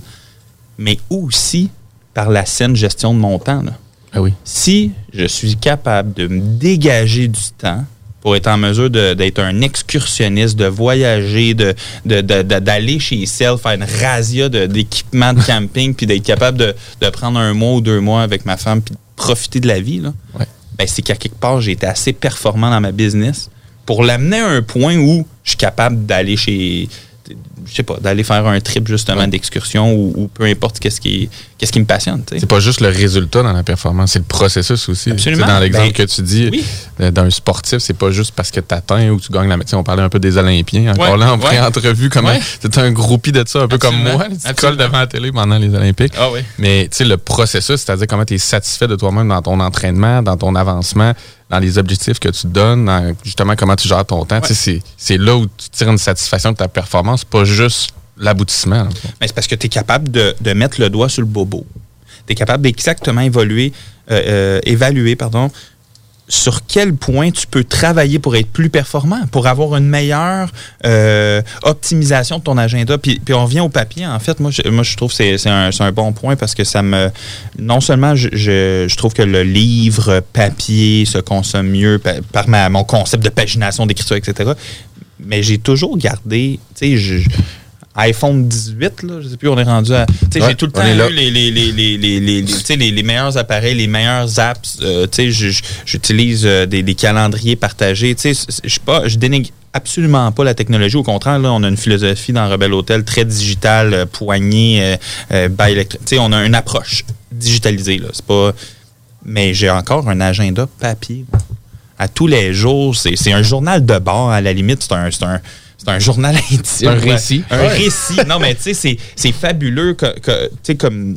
mais aussi par la saine gestion de mon temps. là. Ah oui. Si je suis capable de me dégager du temps pour être en mesure d'être un excursionniste, de voyager, de, de- de- de- d'aller chez Cell, faire une razzia d'équipements de, camping, puis d'être capable de, de prendre un mois ou deux mois avec ma femme, puis de profiter de la vie, là, Ouais. Ben, c'est qu'à quelque part, j'ai été assez performant dans ma business pour l'amener à un point où je suis capable d'aller chez je sais pas, d'aller faire un trip justement d'excursion ou, ou peu importe qu'est-ce qui, qu'est-ce qui me passionne. C'est pas juste le résultat dans la performance, c'est le processus aussi. Absolument. Dans l'exemple Ben, que tu dis oui. euh, d'un sportif, c'est pas juste parce que tu atteins ou tu gagnes la médecine. On parlait un peu des Olympiens. Encore Ouais, là, en pré-entrevue, comment tu un groupie de ça, un peu comme moi. Tu colles devant la télé pendant les Olympiques. Ah oui. Mais tu sais, le processus, c'est-à-dire comment tu es satisfait de toi-même dans ton entraînement, dans ton avancement, dans les objectifs que tu donnes, dans justement comment tu gères ton temps. C'est c'est là où tu tires une satisfaction de ta performance, pas juste l'aboutissement. Mais c'est parce que tu es capable de, de mettre le doigt sur le bobo. Tu es capable d'exactement évoluer, euh, euh, évaluer pardon, sur quel point tu peux travailler pour être plus performant, pour avoir une meilleure euh, optimisation de ton agenda. Puis, on revient au papier. En fait, moi, je, trouve que c'est un, bon point parce que ça me... Non seulement je, trouve que le livre papier se consomme mieux pa- par ma- mon concept de pagination, d'écriture, etc., mais j'ai toujours gardé... Tu sais, iPhone 18, là, je sais plus, on est rendu à. Tu sais, Ouais, j'ai tout le temps eu les, les, les, les, meilleurs appareils, les meilleures apps. euh, tu sais, j'utilise euh, des, des calendriers partagés. Tu sais, je pas, je dénigre absolument pas la technologie. Au contraire, là, on a une philosophie dans Rebel Hotel très digitale, euh, poignée, euh, by electri- Tu sais, on a une approche digitalisée, là. C'est pas. Mais j'ai encore un agenda papier. À tous les jours, c'est c'est un journal de bord, à la limite, c'est un. C'est un journal intime. Un récit. Un Ouais. récit. Non, mais tu sais, c'est- c'est fabuleux que, que, tu sais, comme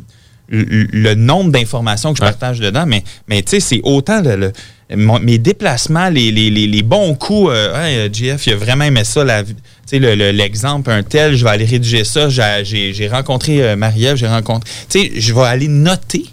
le, nombre d'informations que je Ouais. partage dedans, mais, mais tu sais, c'est autant le, le- mon- mes déplacements, les, les, les, les bons coups. euh, Hey, euh, GF, il a vraiment aimé ça. le- l'exemple, un tel, je vais aller rédiger ça. J'ai rencontré euh, Marie-Ève, j'ai rencontré. Tu sais, je vais aller noter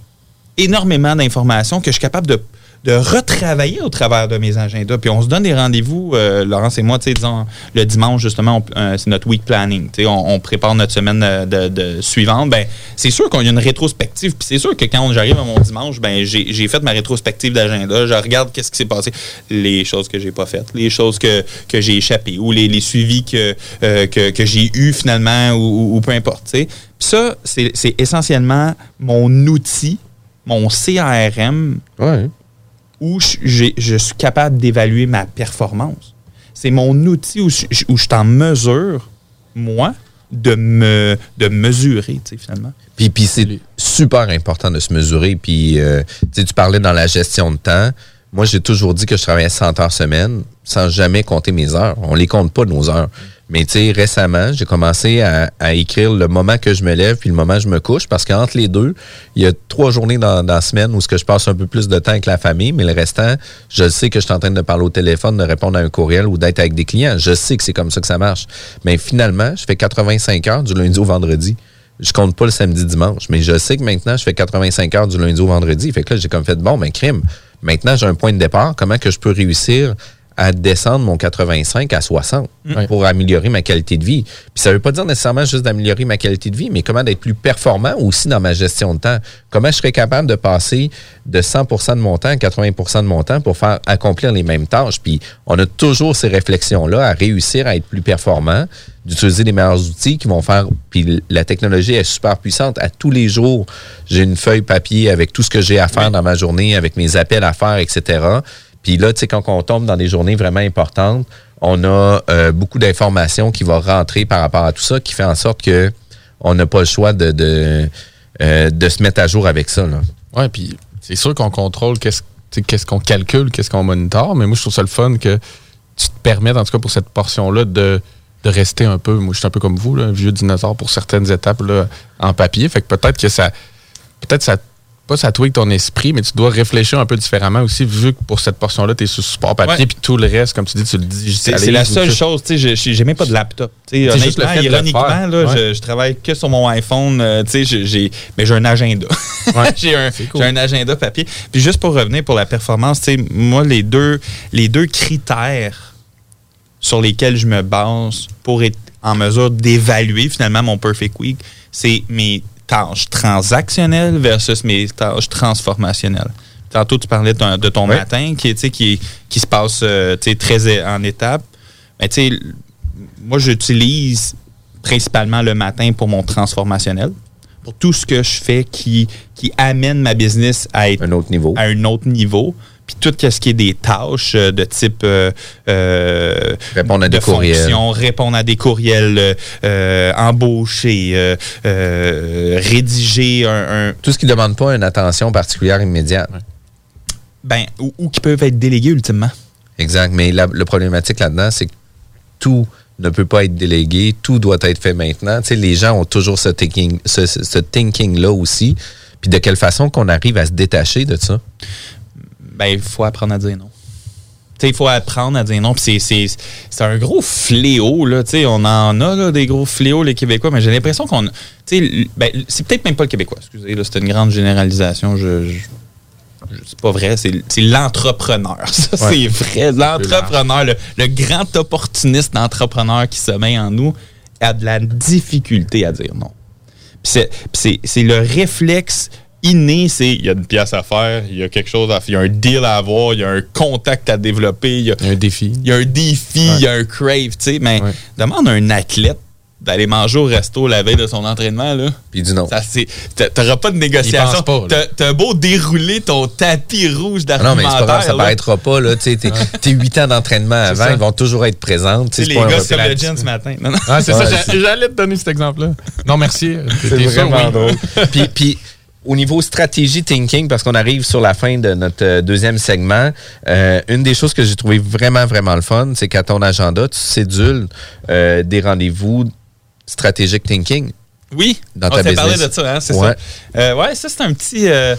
énormément d'informations que je suis capable de, de retravailler au travers de mes agendas. Puis on se donne des rendez-vous, euh, Laurence et moi, tu sais, disons, le dimanche, justement, euh, c'est notre week planning. Tu sais, on, prépare notre semaine euh, de, suivante. Ben, c'est sûr qu'on a une rétrospective. Puis c'est sûr que quand j'arrive à mon dimanche, ben, j'ai fait ma rétrospective d'agenda. Je regarde qu'est-ce qui s'est passé, les choses que j'ai pas faites, les choses que, que j'ai échappées ou les, les suivis que, euh, que, que j'ai eu finalement ou, peu importe. tu sais. Puis ça, c'est c'est essentiellement mon outil, mon CRM Ouais. Où je, suis capable d'évaluer ma performance. C'est mon outil où je, où je suis en mesure, moi, de me de mesurer, tu sais, finalement. Puis, puis c'est super important de se mesurer. Puis, euh, tu sais, tu parlais dans la gestion de temps. Moi, j'ai toujours dit que je travaillais 100 heures semaine sans jamais compter mes heures. On les compte pas, nos heures. Mais tu sais, récemment, j'ai commencé à, écrire le moment que je me lève puis le moment que je me couche parce qu'entre les deux, il y a trois journées dans, la semaine où ce que je passe un peu plus de temps avec la famille, mais le restant, je sais que je suis en train de parler au téléphone, de répondre à un courriel ou d'être avec des clients. Je sais que c'est comme ça que ça marche. Mais finalement, je fais 85 heures du lundi au vendredi. Je compte pas le samedi dimanche, mais je sais que maintenant, je fais 85 heures du lundi au vendredi. Fait que là, j'ai comme fait, bon, ben, crime. Maintenant, j'ai un point de départ. Comment que je peux réussir à descendre mon 85 à 60 pour améliorer ma qualité de vie? Puis ça veut pas dire nécessairement juste d'améliorer ma qualité de vie, mais comment d'être plus performant aussi dans ma gestion de temps. Comment je serais capable de passer de 100% de mon temps à 80% de mon temps pour faire accomplir les mêmes tâches? Puis on a toujours ces réflexions-là à réussir à être plus performant, d'utiliser les meilleurs outils qui vont faire. Puis la technologie est super puissante. À tous les jours, j'ai une feuille papier avec tout ce que j'ai à faire dans ma journée, avec mes appels à faire, etc. Puis là, tu sais, quand on tombe dans des journées vraiment importantes, on a euh, beaucoup d'informations qui vont rentrer par rapport à tout ça, qui fait en sorte que on n'a pas le choix de, de, euh, se mettre à jour avec ça. Ouais, puis c'est sûr qu'on contrôle qu'est-ce qu'on calcule, qu'est-ce qu'on monitore, mais moi, je trouve ça le fun que tu te permettes, en tout cas pour cette portion-là, de, de rester un peu, moi, je suis un peu comme vous, un vieux dinosaure pour certaines étapes là, en papier. Fait que peut-être que ça, peut-être ça pas ça tweak ton esprit, mais tu dois réfléchir un peu différemment aussi, vu que pour cette portion-là, tu es sur support papier, puis tout le reste, comme tu dis, tu le digitalises. c'est la seule chose, tu sais, je- j'ai même pas de laptop. Juste le honnêtement, fait de le ironiquement, faire. là, Ouais. je, je travaille que sur mon iPhone, euh, tu sais, j'ai- mais j'ai un agenda. Ouais. j'ai un, cool. j'ai un agenda papier. Puis juste pour revenir pour la performance, tu sais, moi, les deux, les deux critères sur lesquels je me base pour être en mesure d'évaluer finalement mon Perfect Week, c'est mes tâches transactionnelles versus mes tâches transformationnelles. Tantôt, tu parlais de ton, de ton Oui. matin qui, qui, qui se passe euh, très en étapes. Mais tu sais, moi, j'utilise principalement le matin pour mon transformationnel, pour tout ce que je fais qui, qui amène ma business à être Un autre niveau. à un autre niveau. Puis tout ce qui est des tâches euh, de type euh, euh, Répondre à de des courriels. répondre à des courriels, euh, embaucher, rédiger un, un- Tout ce qui ne demande pas une attention particulière immédiate. ben ou, ou qui peuvent être délégués ultimement. Exact. Mais la, le problématique là-dedans, c'est que tout ne peut pas être délégué, tout doit être fait maintenant. Tu sais, les gens ont toujours ce thinking, ce, ce- ce thinking-là aussi. Puis de quelle façon qu'on arrive à se détacher de ça? Ben il faut apprendre à dire non. Il faut apprendre à dire non. Puis c'est- un gros fléau, là. On en a, là, des gros fléaux, les Québécois, mais j'ai l'impression qu'on. Ben, c'est peut-être même pas le Québécois, excusez, c'est une grande généralisation. Je. je- c'est pas vrai, c'est l'entrepreneur. Ça, c'est vrai. L'entrepreneur, le, le grand opportuniste d'entrepreneur qui sommeille en nous a de la difficulté à dire non. C'est le réflexe inné, c'est il y a une pièce à faire, il y a quelque chose à faire, il y a un deal à avoir, il y a un contact à développer, il y a, Il y a un défi. il y a un défi, il y a un crave, tu sais. Mais Ouais. demande à un athlète d'aller manger au resto la veille de son entraînement, là. Puis du non. Ça, c'est, t'a- t'auras pas de négociation. T'as, beau dérouler ton tapis rouge Ah non, mais c'est pas grave, ça d'argumentaire. paraîtra pas. Là, t'es, t'es 8 ans d'entraînement avant, ça. ils vont toujours être présents. Les gars, c'est comme le gin ce matin. Non, non. Ah, c'est Ouais, ça, j'allais te donner cet exemple-là. Non, merci. C'est vraiment oui. drôle. puis, puis, au niveau stratégie thinking, parce qu'on arrive sur la fin de notre euh, deuxième segment, euh, une des choses que j'ai trouvé vraiment, vraiment le fun, c'est qu'à ton agenda, tu cédules euh, des rendez-vous stratégique thinking. Oui, Dans on ta parlé de ça, hein, c'est Ouais. ça. Euh, ouais, ça, c'est un petit. Je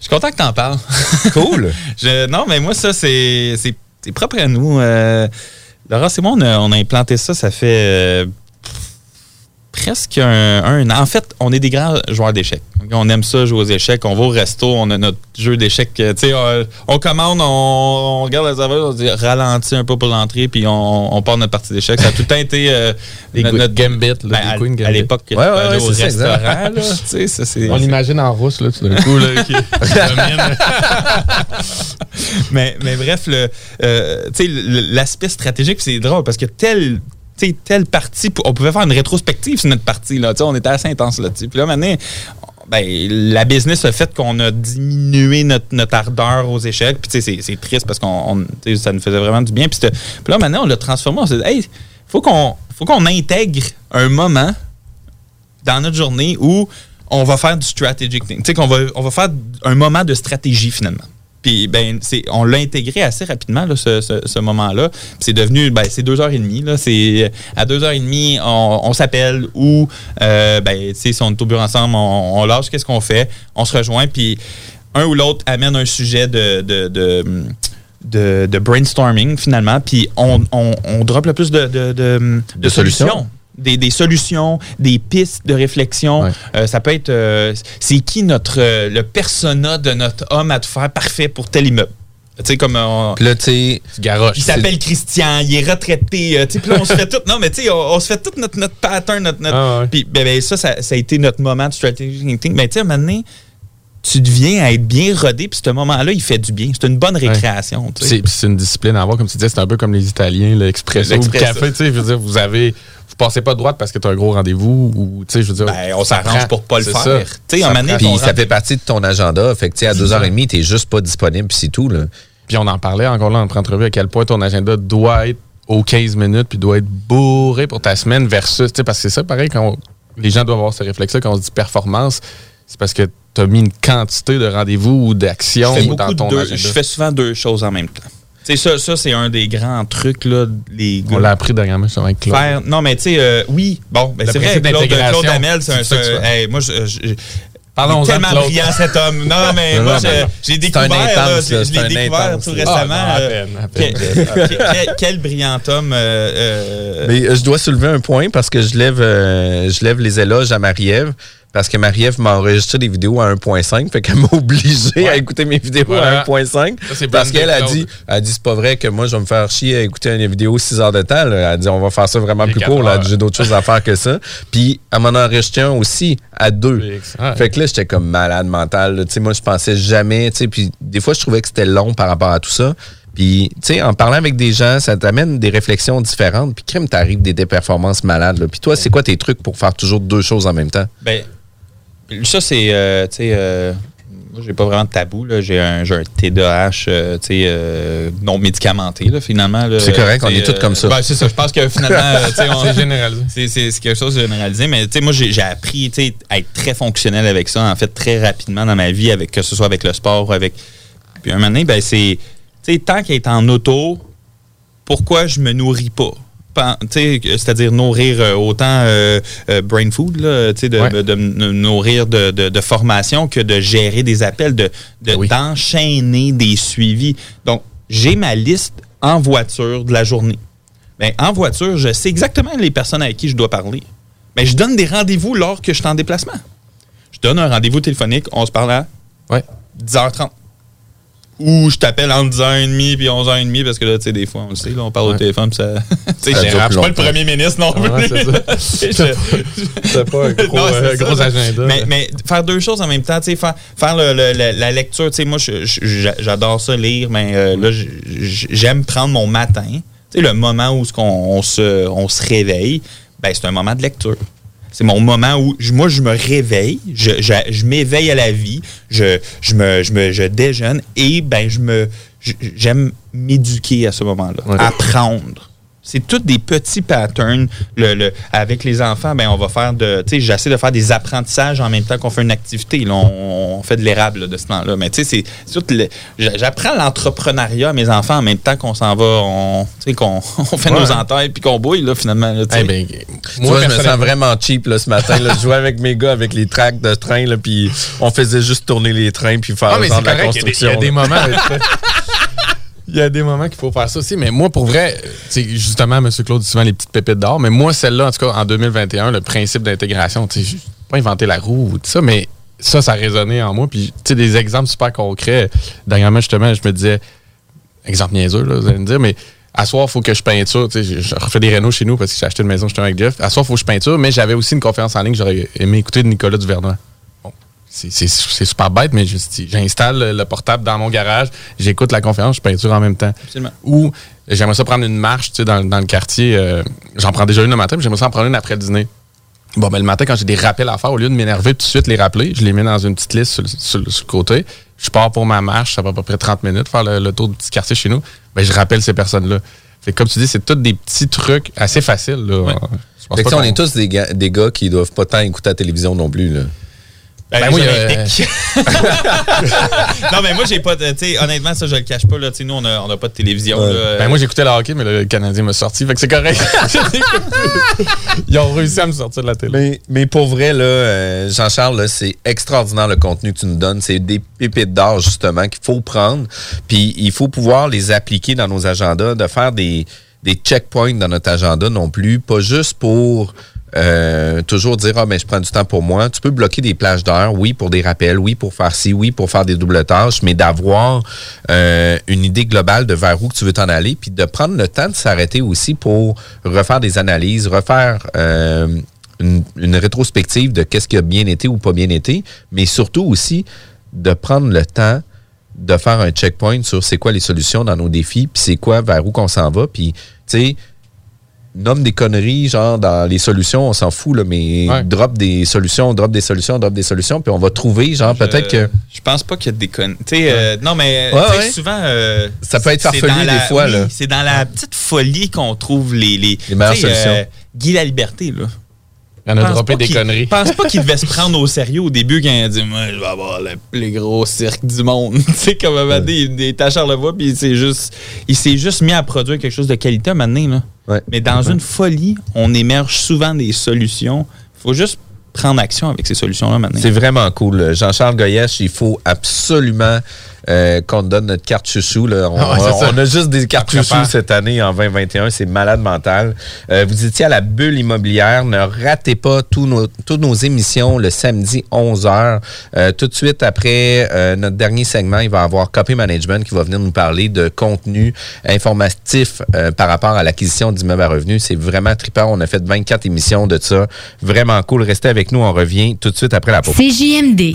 suis content que t'en parles. Cool. Je- non, mais moi, ça, c'est c'est- c'est propre à nous. Laura, c'est moi, on a, on a implanté ça, ça fait presque un, un an. En fait, on est des grands joueurs d'échecs. On aime ça, jouer aux échecs. On va au resto, on a notre jeu d'échecs. euh, Tu sais, on, on commande, on, on regarde la serveuse, on dit ralentit un peu pour l'entrée, puis on, on part notre partie d'échecs. Ça a tout le temps été euh, Des notre, Gambit, là, ben, des à, Queen à l'époque, que Ouais, ouais, ouais, au c'est ça, exact. restaurant, là, ça, c'est- On l'imagine en rousse, là, tout d'un coup. Là, qui mais, mais bref, le, euh, tu sais, le- l'aspect stratégique, c'est drôle parce que tel, sais, telle partie, on pouvait faire une rétrospective sur notre partie. Là, on était assez intense là-dessus. Puis là, maintenant, ben, la business a fait qu'on a diminué notre, notre ardeur aux échecs. Puis c'est- triste parce qu'on ça nous faisait vraiment du bien. Puis là, maintenant, on l'a transformé. On s'est dit, hey, faut qu'on faut qu'on intègre un moment dans notre journée où on va faire du strategic thing. Tu sais, qu'on va, on va faire un moment de stratégie finalement. Puis, ben, c'est, on l'a intégré assez rapidement, là, ce, ce- ce moment-là. C'est devenu, ben, c'est deux heures et demie. Là. C'est, à deux heures et demie, on, on s'appelle ou, euh, ben, tu sais, si on est au bureau ensemble, on, on lâche qu'est-ce qu'on fait, on se rejoint, puis un ou l'autre amène un sujet de, de, de, de- de brainstorming, finalement, puis on, on, on drop le plus de, de, de- de solutions. Des, des solutions, des pistes de réflexion. Ouais. Euh, ça peut être, euh, c'est qui notre, euh, le persona de notre homme à te faire parfait pour tel immeuble? Tu sais, comme on- Puis là, tu sais, il s'appelle Christian, il est retraité. euh, tu sais, puis là, on se fait tout. Non, mais tu sais, on, on se fait tout notre, notre pattern, notre. notre- Ah ouais. Puis ben, ben, ça, ça, ça a été notre moment de strategic thinking. Mais tu sais, à un moment donné, tu deviens à être bien rodé, puis ce moment-là, il fait du bien. C'est une bonne récréation. tu sais. C'est puis c'est une discipline à avoir, comme tu disais, c'est un peu comme les Italiens, l'expresso, le café, tu sais, je veux dire, vous avez, vous passez pas de droite parce que tu as un gros rendez-vous, ou, tu sais, je veux dire. Ben, on s'arrange pour pas le faire. Tu sais, donné, puis ça fait partie de ton agenda. Fait que, tu sais, à 2h30, t'es juste pas disponible, puis c'est tout, là. Puis on en parlait encore là en entrevue à quel point ton agenda doit être aux 15 minutes puis doit être bourré pour ta semaine versus, tu sais, parce que c'est ça pareil quand on- les gens doivent avoir ce réflexe-là quand on se dit performance, c'est parce que tu as mis une quantité de rendez-vous ou d'actions Je fais dans ton deux- je fais souvent deux choses en même temps. Tu sais, ça, ça c'est un des grands trucs, là, les On l'a appris dernièrement justement avec Claude. Faire- non, mais tu sais, euh, oui, bon, ben, c'est vrai, Claude, Claude Hamel, c'est un. ça hey, moi, je- je- est tellement brillant cet homme. Non, mais Non, moi, j'ai découvert, là, je, l'ai découvert intense, tout récemment. Non, à peine, à quel, peine. quel- quel- quel brillant homme. euh, euh, Mais je dois soulever un point parce que je lève, euh, je lève les éloges à Marie-Ève. Parce que Marie-Ève m'a enregistré des vidéos à 1.5, fait qu'elle m'a obligé à écouter mes vidéos Voilà. à 1.5. Ça, c'est Parce qu'elle a dit, elle a dit c'est pas vrai que moi je vais me faire chier à écouter une vidéo 6 heures de temps. là. Elle a dit on va faire ça vraiment Les plus court. J'ai d'autres choses à faire que ça. Puis elle m'en a enregistré un aussi à deux. Ouais. Fait que là, j'étais comme malade mental. moi, je pensais jamais. Puis des fois, je trouvais que c'était long par rapport à tout ça. Puis, tu sais, en parlant avec des gens, ça t'amène des réflexions différentes. Puis, crème, t'arrives des, des performances malades. là. Puis, toi, c'est quoi tes trucs pour faire toujours deux choses en même temps? Ben, ça, c'est, euh, tu sais, euh, moi, j'ai pas vraiment de tabou. là. J'ai un, j'ai un TDAH, euh, tu sais, euh, non médicamenté, là, finalement. là. C'est correct, on est tous euh, comme ça. Ben, c'est ça. Je pense que finalement, euh, tu sais, on- C'est généralisé. c'est, c'est- c'est quelque chose de généralisé. Mais, tu sais, moi, j'ai, j'ai appris, tu sais, à être très fonctionnel avec ça, en fait, très rapidement dans ma vie, avec, que ce soit avec le sport ou avec. Puis, un moment donné, ben, c'est, tu sais, tant qu'à être en auto, pourquoi je me nourris pas? C'est-à-dire nourrir euh, autant euh, euh, brain food, là, de, Ouais. de me nourrir de, formation que de gérer des appels, de, de- Oui. d'enchaîner des suivis. Donc, j'ai ma liste en voiture de la journée. Ben, en voiture, je sais exactement les personnes avec qui je dois parler. Mais je donne des rendez-vous lors que je suis en déplacement. Je donne un rendez-vous téléphonique, on se parle à Ouais. 10h30. Ou je t'appelle entre 10h30 puis 11h30 parce que là, tu sais, des fois, on le sait, là, on parle au téléphone puis ça. tu sais, je suis pas le premier ministre non plus. C'est pas un gros, non, euh, gros agenda. Mais, mais faire deux choses en même temps, tu sais, faire, faire le- le- la, la lecture, tu sais, moi, j'adore ça lire, mais euh, là, j'aime prendre mon matin, tu sais, le moment où on se, on se réveille, ben, c'est un moment de lecture. C'est mon moment où je- moi, je me réveille, je, je, je m'éveille à la vie, je, je, me, je, me, je déjeune et ben, je me, j'aime m'éduquer à ce moment-là, Ouais. apprendre. C'est tous des petits patterns. Le, le- avec les enfants, ben, on va faire de. Tu sais, j'essaie de faire des apprentissages en même temps qu'on fait une activité. Là, on, on fait de l'érable là, de ce temps-là. Mais tu sais, c'est c'est tout le- j'a- J'apprends l'entrepreneuriat à mes enfants en même temps qu'on s'en va, on, tu sais, qu'on on fait Ouais. nos entailles puis qu'on bouille, là, finalement. là, tu sais. Eh ben, Moi, je me sens vraiment cheap là, ce matin. là. Je jouais avec mes gars avec les tracks de train, là, puis on faisait juste tourner les trains puis faire Ah, mais genre c'est de la correct. Il y a des- construction. Il y a des là. moments. Il y a des moments qu'il faut faire ça aussi. Mais moi, pour vrai, justement, M. Claude dit souvent les petites pépites d'or. Mais moi, celle-là, en tout cas, en 2021, le principe d'intégration, tu sais, pas inventé la roue ou tout ça, mais ça, ça a résonné en moi. Puis, tu sais, des exemples super concrets. Dernièrement, justement, je me disais, exemple niaiseux, là, vous allez me dire, mais à soir, il faut que je peinture. Tu sais, je- je refais des rénaux chez nous parce que j'ai acheté une maison justement avec Jeff. À soir, il faut que je peinture, mais j'avais aussi une conférence en ligne que j'aurais aimé écouter de Nicolas Duvernois. C'est- super bête, mais j'installe le portable dans mon garage, j'écoute la conférence, je peinture en même temps. Absolument. Ou j'aimerais ça prendre une marche tu sais, dans, dans le quartier. euh, J'en prends déjà une le matin, mais j'aimerais ça en prendre une après le dîner. Bon, ben, le matin, quand j'ai des rappels à faire, au lieu de m'énerver tout de suite les rappeler, je les mets dans une petite liste sur, le- sur sur le côté. Je pars pour ma marche, ça va à peu près 30 minutes, faire le, le tour du petit quartier chez nous. Ben, je rappelle ces personnes-là. Fait que comme tu dis, c'est tous des petits trucs assez faciles. Là. Je pense pas sais, on est tous des gars, des gars qui doivent pas tant écouter la télévision non plus. Là. Ben, Ben oui, euh, non, mais moi, j'ai pas de. Tu sais, honnêtement, ça, je le cache pas. Là, Tu sais, nous, on n'a on a pas de télévision. Ouais. là. Ben moi j'écoutais le hockey, mais le Canadien m'a sorti, fait que c'est correct. Ils ont réussi à me sortir de la télé. Mais, mais pour vrai, là, euh, Jean-Charles, là, c'est extraordinaire le contenu que tu nous donnes. C'est des pépites d'or, justement, qu'il faut prendre. Puis il faut pouvoir les appliquer dans nos agendas, de faire des, des checkpoints dans notre agenda non plus, pas juste pour euh, toujours dire Ah, mais je prends du temps pour moi. Tu peux bloquer des plages d'heures, oui, pour des rappels, oui, pour faire ci, oui, pour faire des doubles tâches, mais d'avoir euh, une idée globale de vers où tu veux t'en aller, puis de prendre le temps de s'arrêter aussi pour refaire des analyses, refaire euh, une, une rétrospective de qu'est-ce qui a bien été ou pas bien été, mais surtout aussi de prendre le temps de faire un checkpoint sur c'est quoi les solutions dans nos défis, puis c'est quoi vers où qu'on s'en va, puis tu sais nomme des conneries, genre dans les solutions, on s'en fout, là, mais Ouais. drop des solutions, drop des solutions, drop des solutions, puis on va trouver, genre, peut-être que. Je pense pas qu'il y a des sais, euh, non, mais Ouais, souvent. euh, Ça peut être farfelu la- des fois, oui, là. C'est dans la petite folie qu'on trouve les. Les, Les meilleures sais, solutions. Guy la liberté, là. Il en a droppé des conneries. Je pense pas qu'il devait se prendre au sérieux au début quand il a dit Moi, je vais avoir le plus gros cirque du monde. tu sais, comme un moment donné, il est à Charlevoix, puis il s'est juste, il s'est juste mis à produire quelque chose de qualité un moment donné, là. Ouais. Mais dans une folie, on émerge souvent des solutions. faut juste prendre action avec ces solutions-là maintenant. C'est vraiment cool. Jean-Charles Goyesh, il faut absolument euh, qu'on te donne notre carte chouchou. Là. On, Ah ouais, a juste des cartes chouchou cette année en 2021. C'est malade mental. Euh, vous étiez à la bulle immobilière. Ne ratez pas tous nos, toutes nos émissions le samedi 11h. Euh, tout de suite après euh, notre dernier segment, il va y avoir Copy Management qui va venir nous parler de contenu informatif euh, par rapport à l'acquisition d'immeubles à revenus. C'est vraiment trippant. On a fait 24 émissions de ça. Vraiment cool. Restez avec nous. On revient tout de suite après la pause. CJMD.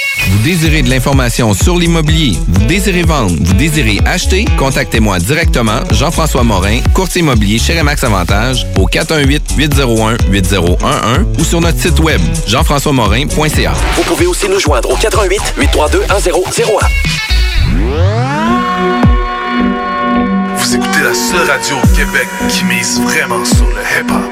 Vous désirez de l'information sur l'immobilier, vous désirez vendre, vous désirez acheter, contactez-moi directement, Jean-François Morin, courtier immobilier chez Remax Avantage, au 418-801-8011 ou sur notre site web, jean-françois-morin.ca. Vous pouvez aussi nous joindre au 88 832 1001. Vous écoutez la seule radio au Québec qui mise vraiment sur le hip-hop.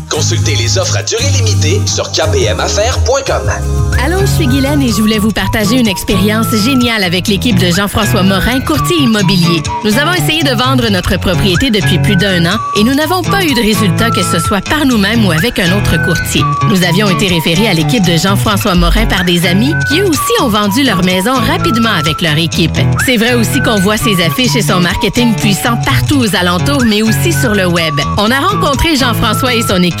Consultez les offres à durée limitée sur kpmaffaires.com. Allô, je suis Guylaine et je voulais vous partager une expérience géniale avec l'équipe de Jean-François Morin, courtier immobilier. Nous avons essayé de vendre notre propriété depuis plus d'un an et nous n'avons pas eu de résultat que ce soit par nous-mêmes ou avec un autre courtier. Nous avions été référés à l'équipe de Jean-François Morin par des amis qui eux aussi ont vendu leur maison rapidement avec leur équipe. C'est vrai aussi qu'on voit ses affiches et son marketing puissant partout aux alentours, mais aussi sur le web. On a rencontré Jean-François et son équipe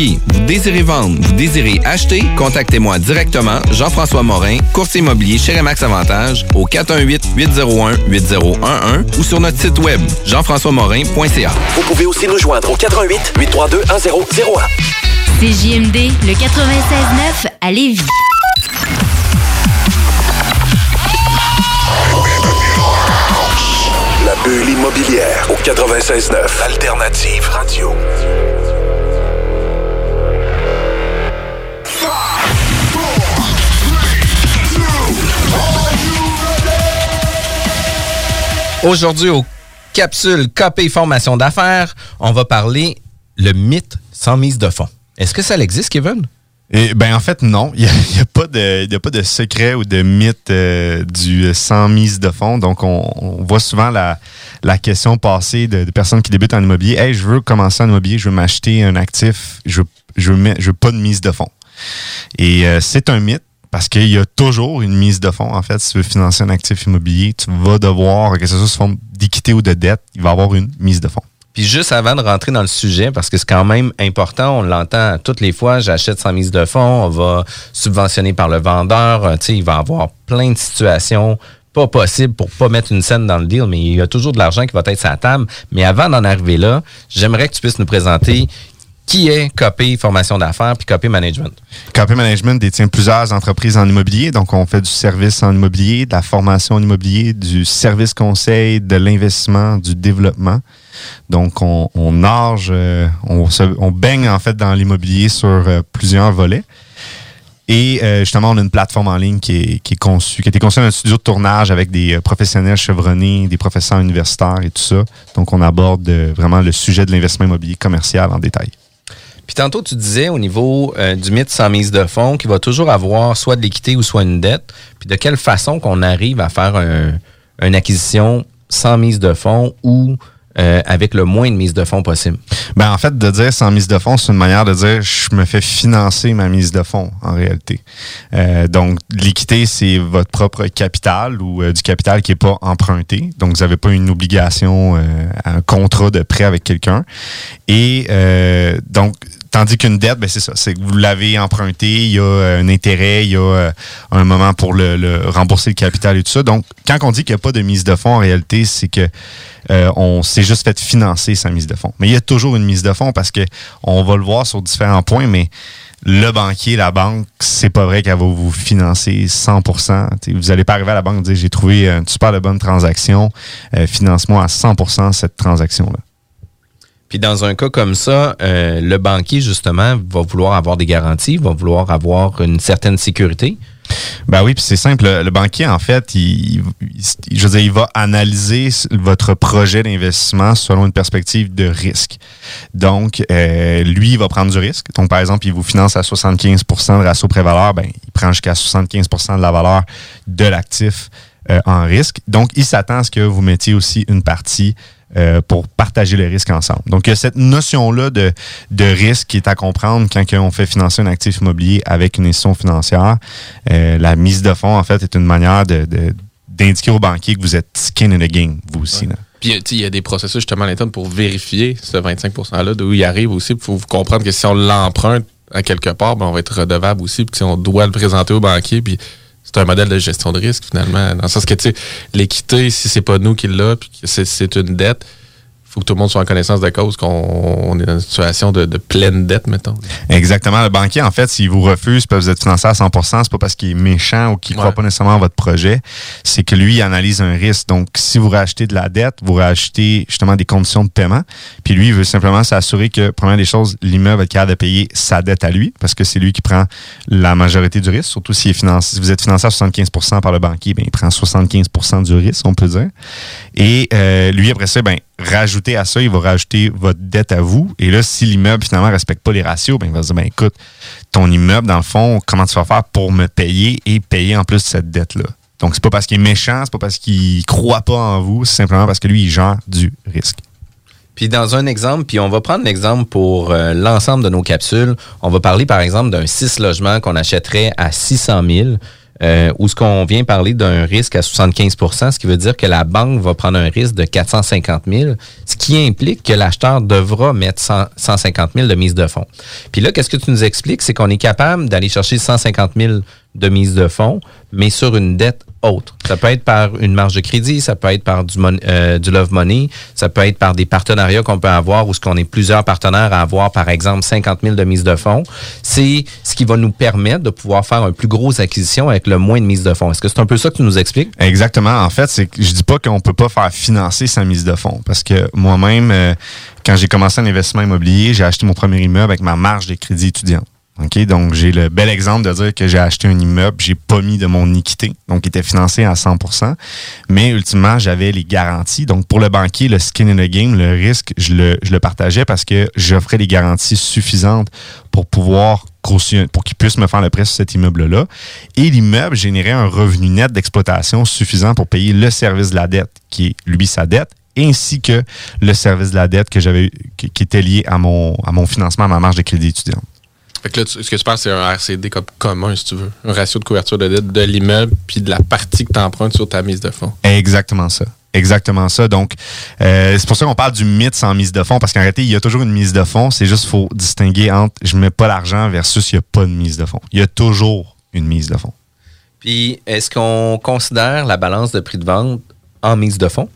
vous désirez vendre, vous désirez acheter, contactez-moi directement, Jean-François Morin, courtier immobilier chez Remax Avantage, au 418-801-8011 ou sur notre site web, jean-françois-morin.ca. Vous pouvez aussi nous joindre au 88 832 1001. CJMD, le 96.9 à Lévis. La bulle immobilière au 96.9, l'alternative radio. Aujourd'hui, au capsule KP Formation d'affaires, on va parler le mythe sans mise de fond. Est-ce que ça existe, Kevin? Et, ben en fait non, il n'y a, pas de a pas de secret ou de mythe euh, du sans mise de fond. Donc on, voit souvent la, la question passer de, personnes qui débutent en immobilier. Hey, je veux commencer en immobilier, je veux m'acheter un actif, je je veux, pas de mise de fond. Et euh, c'est un mythe parce qu'il y a toujours une mise de fonds. En fait, si tu veux financer un actif immobilier, tu vas devoir, que ce soit sous forme d'équité ou de dette, il va y avoir une mise de fonds. Puis juste avant de rentrer dans le sujet, parce que c'est quand même important, on l'entend toutes les fois, j'achète sans mise de fonds, on va subventionner par le vendeur, euh, tu sais, il va avoir plein de situations pas possibles pour pas mettre une scène dans le deal, mais il y a toujours de l'argent qui va être la table. Mais avant d'en arriver là, j'aimerais que tu puisses nous présenter qui est Copy Formation d'affaires puis Copy Management? Copy Management détient plusieurs entreprises en immobilier. Donc, on fait du service en immobilier, de la formation en immobilier, du service conseil, de l'investissement, du développement. Donc, on, nage, euh, on, baigne en fait dans l'immobilier sur euh, plusieurs volets. Et euh, justement, on a une plateforme en ligne qui est, conçue, qui a été conçue dans un studio de tournage avec des professionnels chevronnés, des professeurs universitaires et tout ça. Donc, on aborde vraiment le sujet de l'investissement immobilier commercial en détail. Puis tantôt, tu disais au niveau euh, du mythe sans mise de fonds qu'il va toujours avoir soit de l'équité ou soit une dette. Puis de quelle façon qu'on arrive à faire une acquisition sans mise de fonds ou euh, avec le moins de mise de fonds possible? Ben en fait, de dire sans mise de fonds, c'est une manière de dire je me fais financer ma mise de fonds en réalité. Euh, donc, l'équité, c'est votre propre capital ou du capital qui n'est pas emprunté. Donc, vous n'avez pas une obligation, un contrat de prêt avec quelqu'un. Et donc, Tandis qu'une dette, ben c'est ça, c'est que vous l'avez emprunté, il y a euh, un intérêt, il y a euh, un moment pour le, rembourser le capital et tout ça. Donc, quand on dit qu'il n'y a pas de mise de fonds, en réalité, c'est que euh, on s'est juste fait financer sa mise de fonds. Mais il y a toujours une mise de fonds parce que on va le voir sur différents points, mais le banquier, la banque, c'est pas vrai qu'elle va vous financer 100%. vous n'allez pas arriver à la banque et dire j'ai trouvé une super bonne transaction, finance-moi à 100% cette transaction-là. Puis dans un cas comme ça, euh, le banquier, justement, va vouloir avoir des garanties, va vouloir avoir une certaine sécurité. Ben oui, puis c'est simple. Le, banquier, en fait, il, je veux dire, il va analyser votre projet d'investissement selon une perspective de risque. Donc, euh, lui, il va prendre du risque. Donc, par exemple, il vous finance à 75% de ratio pré-valeur, ben, il prend jusqu'à 75% de la valeur de l'actif euh, en risque. Donc, il s'attend à ce que vous mettiez aussi une partie euh, pour partager le risque ensemble. Donc, il y a cette notion-là de, de risque qui est à comprendre quand on fait financer un actif immobilier avec une institution financière. Euh, la mise de fonds, en fait, est une manière de, d'indiquer aux banquiers que vous êtes skin in the game, vous aussi. Puis, il y a des processus justement à l'interne pour vérifier ce 25 %-là, d'où il arrive aussi. Il faut comprendre que si on l'emprunte à quelque part, ben, on va être redevable aussi. Puis, si on doit le présenter au banquier, puis c'est un modèle de gestion de risque finalement. Dans le sens que tu sais, l'équité, si c'est pas nous qui l'a, puis c'est une dette, faut que tout le monde soit en connaissance de cause qu'on est dans une situation de, pleine dette, mettons. Exactement. Le banquier, en fait, s'il vous refuse que vous êtes financé à 100% c'est pas parce qu'il est méchant ou qu'il ne croit pas nécessairement à votre projet. C'est que lui, il analyse un risque. Donc, si vous rachetez de la dette, vous rachetez justement des conditions de paiement. Puis lui, il veut simplement s'assurer que, première des choses, l'immeuble est capable de payer sa dette à lui parce que c'est lui qui prend la majorité du risque. Surtout si, est financé, si vous êtes financé à 75% par le banquier, bien, il prend 75% du risque, on peut dire. Et euh, lui, après ça, ben, rajouter à ça, il va rajouter votre dette à vous. Et là, si l'immeuble finalement ne respecte pas les ratios, ben, il va se dire, ben, écoute, ton immeuble, dans le fond, comment tu vas faire pour me payer et payer en plus cette dette-là? Donc, c'est pas parce qu'il est méchant, c'est pas parce qu'il croit pas en vous, c'est simplement parce que lui, il gère du risque. Puis dans un exemple, puis on va prendre l'exemple pour euh, l'ensemble de nos capsules. On va parler par exemple d'un 6 logements qu'on achèterait à 600 000 euh, où ce qu'on vient parler d'un risque à 75% ce qui veut dire que la banque va prendre un risque de 450 000, ce qui implique que l'acheteur devra mettre 150 000 de mise de fonds. Puis là, qu'est-ce que tu nous expliques? C'est qu'on est capable d'aller chercher 150 000 de mise de fonds, mais sur une dette autre. Ça peut être par une marge de crédit, ça peut être par du, euh, du love money, ça peut être par des partenariats qu'on peut avoir ou ce qu'on est plusieurs partenaires à avoir, par exemple 50 000 de mise de fonds. C'est ce qui va nous permettre de pouvoir faire un plus gros acquisition avec le moins de mise de fonds. Est-ce que c'est un peu ça que tu nous expliques? Exactement. En fait, c'est que je dis pas qu'on peut pas faire financer sa mise de fonds parce que moi-même, euh, quand j'ai commencé un investissement immobilier, j'ai acheté mon premier immeuble avec ma marge de crédit étudiant. Donc, j'ai le bel exemple de dire que j'ai acheté un immeuble, j'ai pas mis de mon équité, donc il était financé à 100 mais ultimement, j'avais les garanties. Donc, pour le banquier, le skin in the game, le risque, je le, partageais parce que j'offrais les garanties suffisantes pour pouvoir pour qu'il puisse me faire le prêt sur cet immeuble-là. Et l'immeuble générait un revenu net d'exploitation suffisant pour payer le service de la dette, qui est lui sa dette, ainsi que le service de la dette que j'avais qui, qui était lié à mon, à mon financement, à ma marge de crédit étudiant. Fait que là, tu- ce que tu parles, c'est un RCD comme commun, si tu veux. Un ratio de couverture de dette de l'immeuble puis de la partie que tu empruntes sur ta mise de fonds. Exactement ça. Exactement ça. Donc, euh, c'est pour ça qu'on parle du mythe sans mise de fonds, parce qu'en réalité, il y a toujours une mise de fonds. C'est juste faut distinguer entre je mets pas l'argent versus il n'y a pas de mise de fonds. Il y a toujours une mise de fonds. Puis, est-ce qu'on considère la balance de prix de vente en mise de fonds?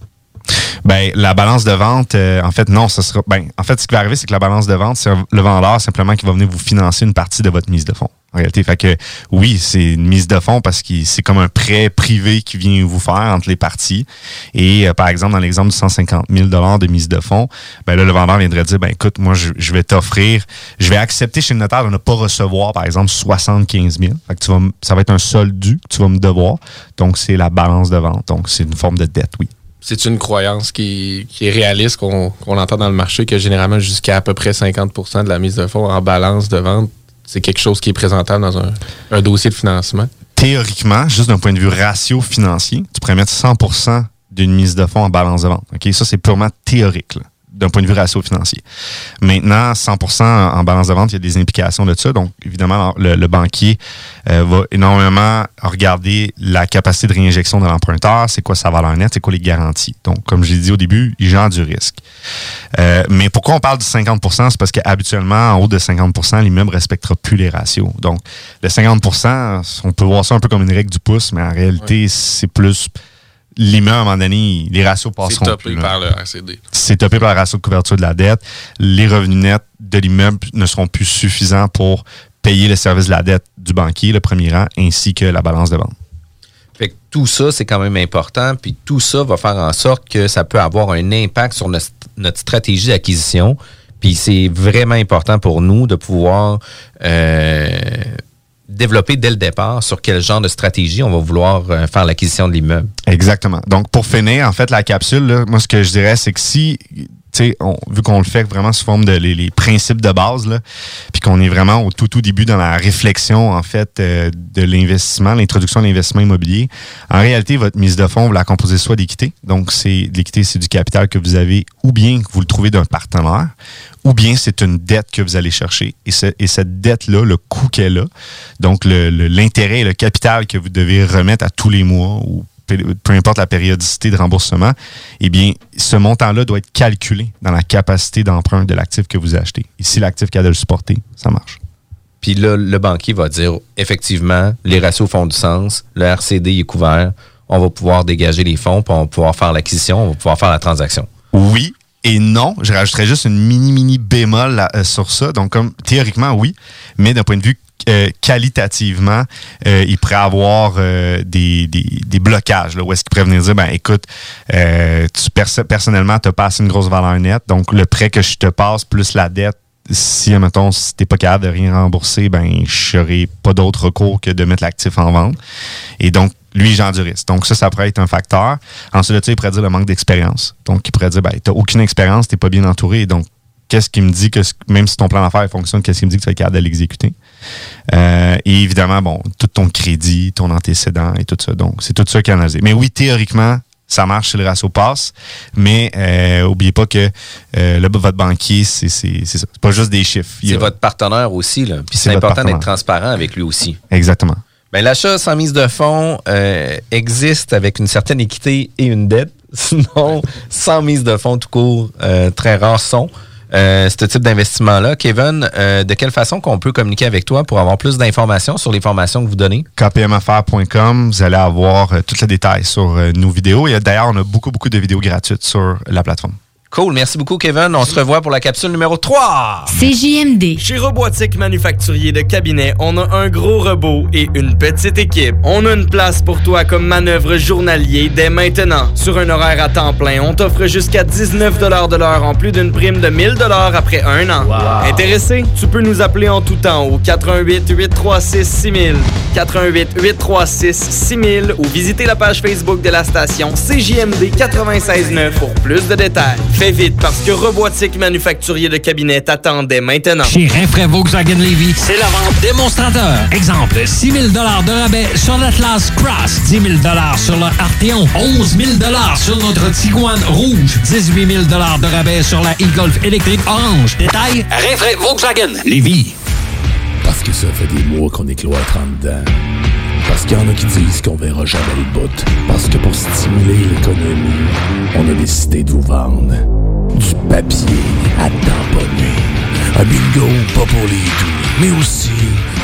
Ben, la balance de vente, euh, en fait, non, ce sera. Ben, en fait, ce qui va arriver, c'est que la balance de vente, c'est le vendeur simplement qui va venir vous financer une partie de votre mise de fonds. En réalité, fait que oui, c'est une mise de fonds parce que c'est comme un prêt privé qui vient vous faire entre les parties. Et euh, par exemple, dans l'exemple du 150 000 de mise de fonds, ben là, le vendeur viendrait dire, ben écoute, moi, je, vais t'offrir, je vais accepter chez le notaire de ne pas recevoir, par exemple, 75 000. Fait ça va être un solde dû que tu vas me devoir. Donc, c'est la balance de vente. Donc, c'est une forme de dette, oui. C'est une croyance qui, est réaliste, qu'on entend dans le marché, que généralement jusqu'à à peu près 50% de la mise de fonds en balance de vente, c'est quelque chose qui est présentable dans un, un dossier de financement. théoriquement, juste d'un point de vue ratio financier, tu pourrais mettre 100% d'une mise de fonds en balance de vente. Ça, c'est purement théorique, d'un point de vue ratio financier. Maintenant, 100% en balance de vente, il y a des implications de ça. Donc, évidemment, le, le banquier euh, va énormément regarder la capacité de réinjection de l'emprunteur, c'est quoi sa valeur nette, c'est quoi les garanties. Donc, comme j'ai dit au début, il gère du risque. Euh, mais pourquoi on parle du 50% C'est parce qu'habituellement, en haut de 50% l'immeuble ne respectera plus les ratios. Donc, le 50% on peut voir ça un peu comme une règle du pouce, mais en réalité, c'est plus l'immeuble, à un moment donné, les ratios C'est passeront topé plus. là. par le RCD. C'est topé par le ratio de couverture de la dette. Les revenus nets de l'immeuble ne seront plus suffisants pour payer le service de la dette du banquier, le premier rang, ainsi que la balance de vente. Fait que tout ça, c'est quand même important. Puis tout ça va faire en sorte que ça peut avoir un impact sur notre, notre stratégie d'acquisition. Puis c'est vraiment important pour nous de pouvoir euh, développer dès le départ sur quel genre de stratégie on va vouloir euh, faire l'acquisition de l'immeuble? Exactement. Donc, pour finir, en fait, la capsule, là, moi, ce que je dirais, c'est que si, tu sais, on- vu qu'on le fait vraiment sous forme de les, principes de base, puis qu'on est vraiment au tout, tout début dans la réflexion, en fait, euh, de l'investissement, l'introduction de l'investissement immobilier, en réalité, votre mise de fonds, vous la composez soit d'équité. Donc, c'est l'équité, c'est du capital que vous avez, ou bien que vous le trouvez d'un partenaire, ou bien c'est une dette que vous allez chercher. Et, ce- et cette dette-là, le coût qu'elle a, donc le- le- l'intérêt et le capital que vous devez remettre à tous les mois, ou peu, peu importe la périodicité de remboursement, eh bien, ce montant-là doit être calculé dans la capacité d'emprunt de l'actif que vous achetez. Et si l'actif qui a de le supporter, ça marche. Puis là, le banquier va dire effectivement, les ratios font du sens, le RCD est couvert, on va pouvoir dégager les fonds, puis on va pouvoir faire l'acquisition, on va pouvoir faire la transaction. Oui et non. Je rajouterais juste une mini, mini bémol euh, sur ça. Donc, comme théoriquement, oui, mais d'un point de vue euh, qualitativement, euh, il pourrait avoir euh, des, des, des blocages. Là, où est-ce qu'il pourrait venir dire, ben écoute, euh, tu perso- personnellement, tu as passé une grosse valeur nette. Donc, le prêt que je te passe plus la dette, si, mettons, si t'es pas capable de rien rembourser, ben, je n'aurai pas d'autre recours que de mettre l'actif en vente. Et donc, lui, risque. Donc, ça, ça pourrait être un facteur. Ensuite de ça, il pourrait dire le manque d'expérience. Donc, il pourrait dire, ben, t'as aucune expérience, t'es pas bien entouré. Donc, qu'est-ce qui me dit que, même si ton plan d'affaires fonctionne, qu'est-ce qui me dit que tu être capable de l'exécuter? Euh, et évidemment, bon, tout ton crédit, ton antécédent et tout ça. Donc, c'est tout ça qui est analysé. Mais oui, théoriquement, ça marche si le ratio passe, mais euh, oubliez pas que euh, le, votre banquier, c'est ça. C'est pas juste des chiffres. C'est votre partenaire aussi, là. Puis C'est important d'être transparent avec lui aussi. Exactement. Ben, l'achat sans mise de fonds euh, existe avec une certaine équité et une dette. Sinon, sans mise de fonds tout court, euh, très rares sont. Euh, ce type d'investissement-là. Kevin, euh, de quelle façon qu'on peut communiquer avec toi pour avoir plus d'informations sur les formations que vous donnez? kpmaffaires.com, vous allez avoir euh, tous les détails sur euh, nos vidéos. Et d'ailleurs, on a beaucoup, beaucoup de vidéos gratuites sur la plateforme. Cool. Merci beaucoup, Kevin. On se revoit pour la capsule numéro 3. CJMD. Chez Robotique Manufacturier de Cabinet, on a un gros robot et une petite équipe. On a une place pour toi comme manœuvre journalier dès maintenant. Sur un horaire à temps plein, on t'offre jusqu'à 19 de l'heure en plus d'une prime de 1000 après un an. Intéressé? Tu peux nous appeler en tout temps au 88 836 6000, 88 836 6000 ou visiter la page Facebook de la station CJMD 96.9 pour plus de détails. Fais vite parce que Robotique Manufacturier de Cabinet t'attendait maintenant. Chez Rinfraie Volkswagen Levy, c'est la vente démonstrateur. Exemple, 6 000 de rabais sur l'Atlas Cross, 10 000 sur le Arteon, 11 000 sur notre Tiguan Rouge, 18 000 de rabais sur la e-Golf électrique orange. Détail, Rinfraie Volkswagen Levy. Parce que ça fait des mois qu'on est cloître en dedans. Parce qu'il y en a qui disent qu'on verra jamais le bout. Parce que pour stimuler l'économie, on a décidé de vous vendre du papier à tamponner. Un bingo pas pour les doux, mais aussi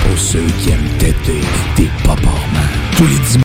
pour ceux qui aiment têter des paparmans. Tous les dimanches,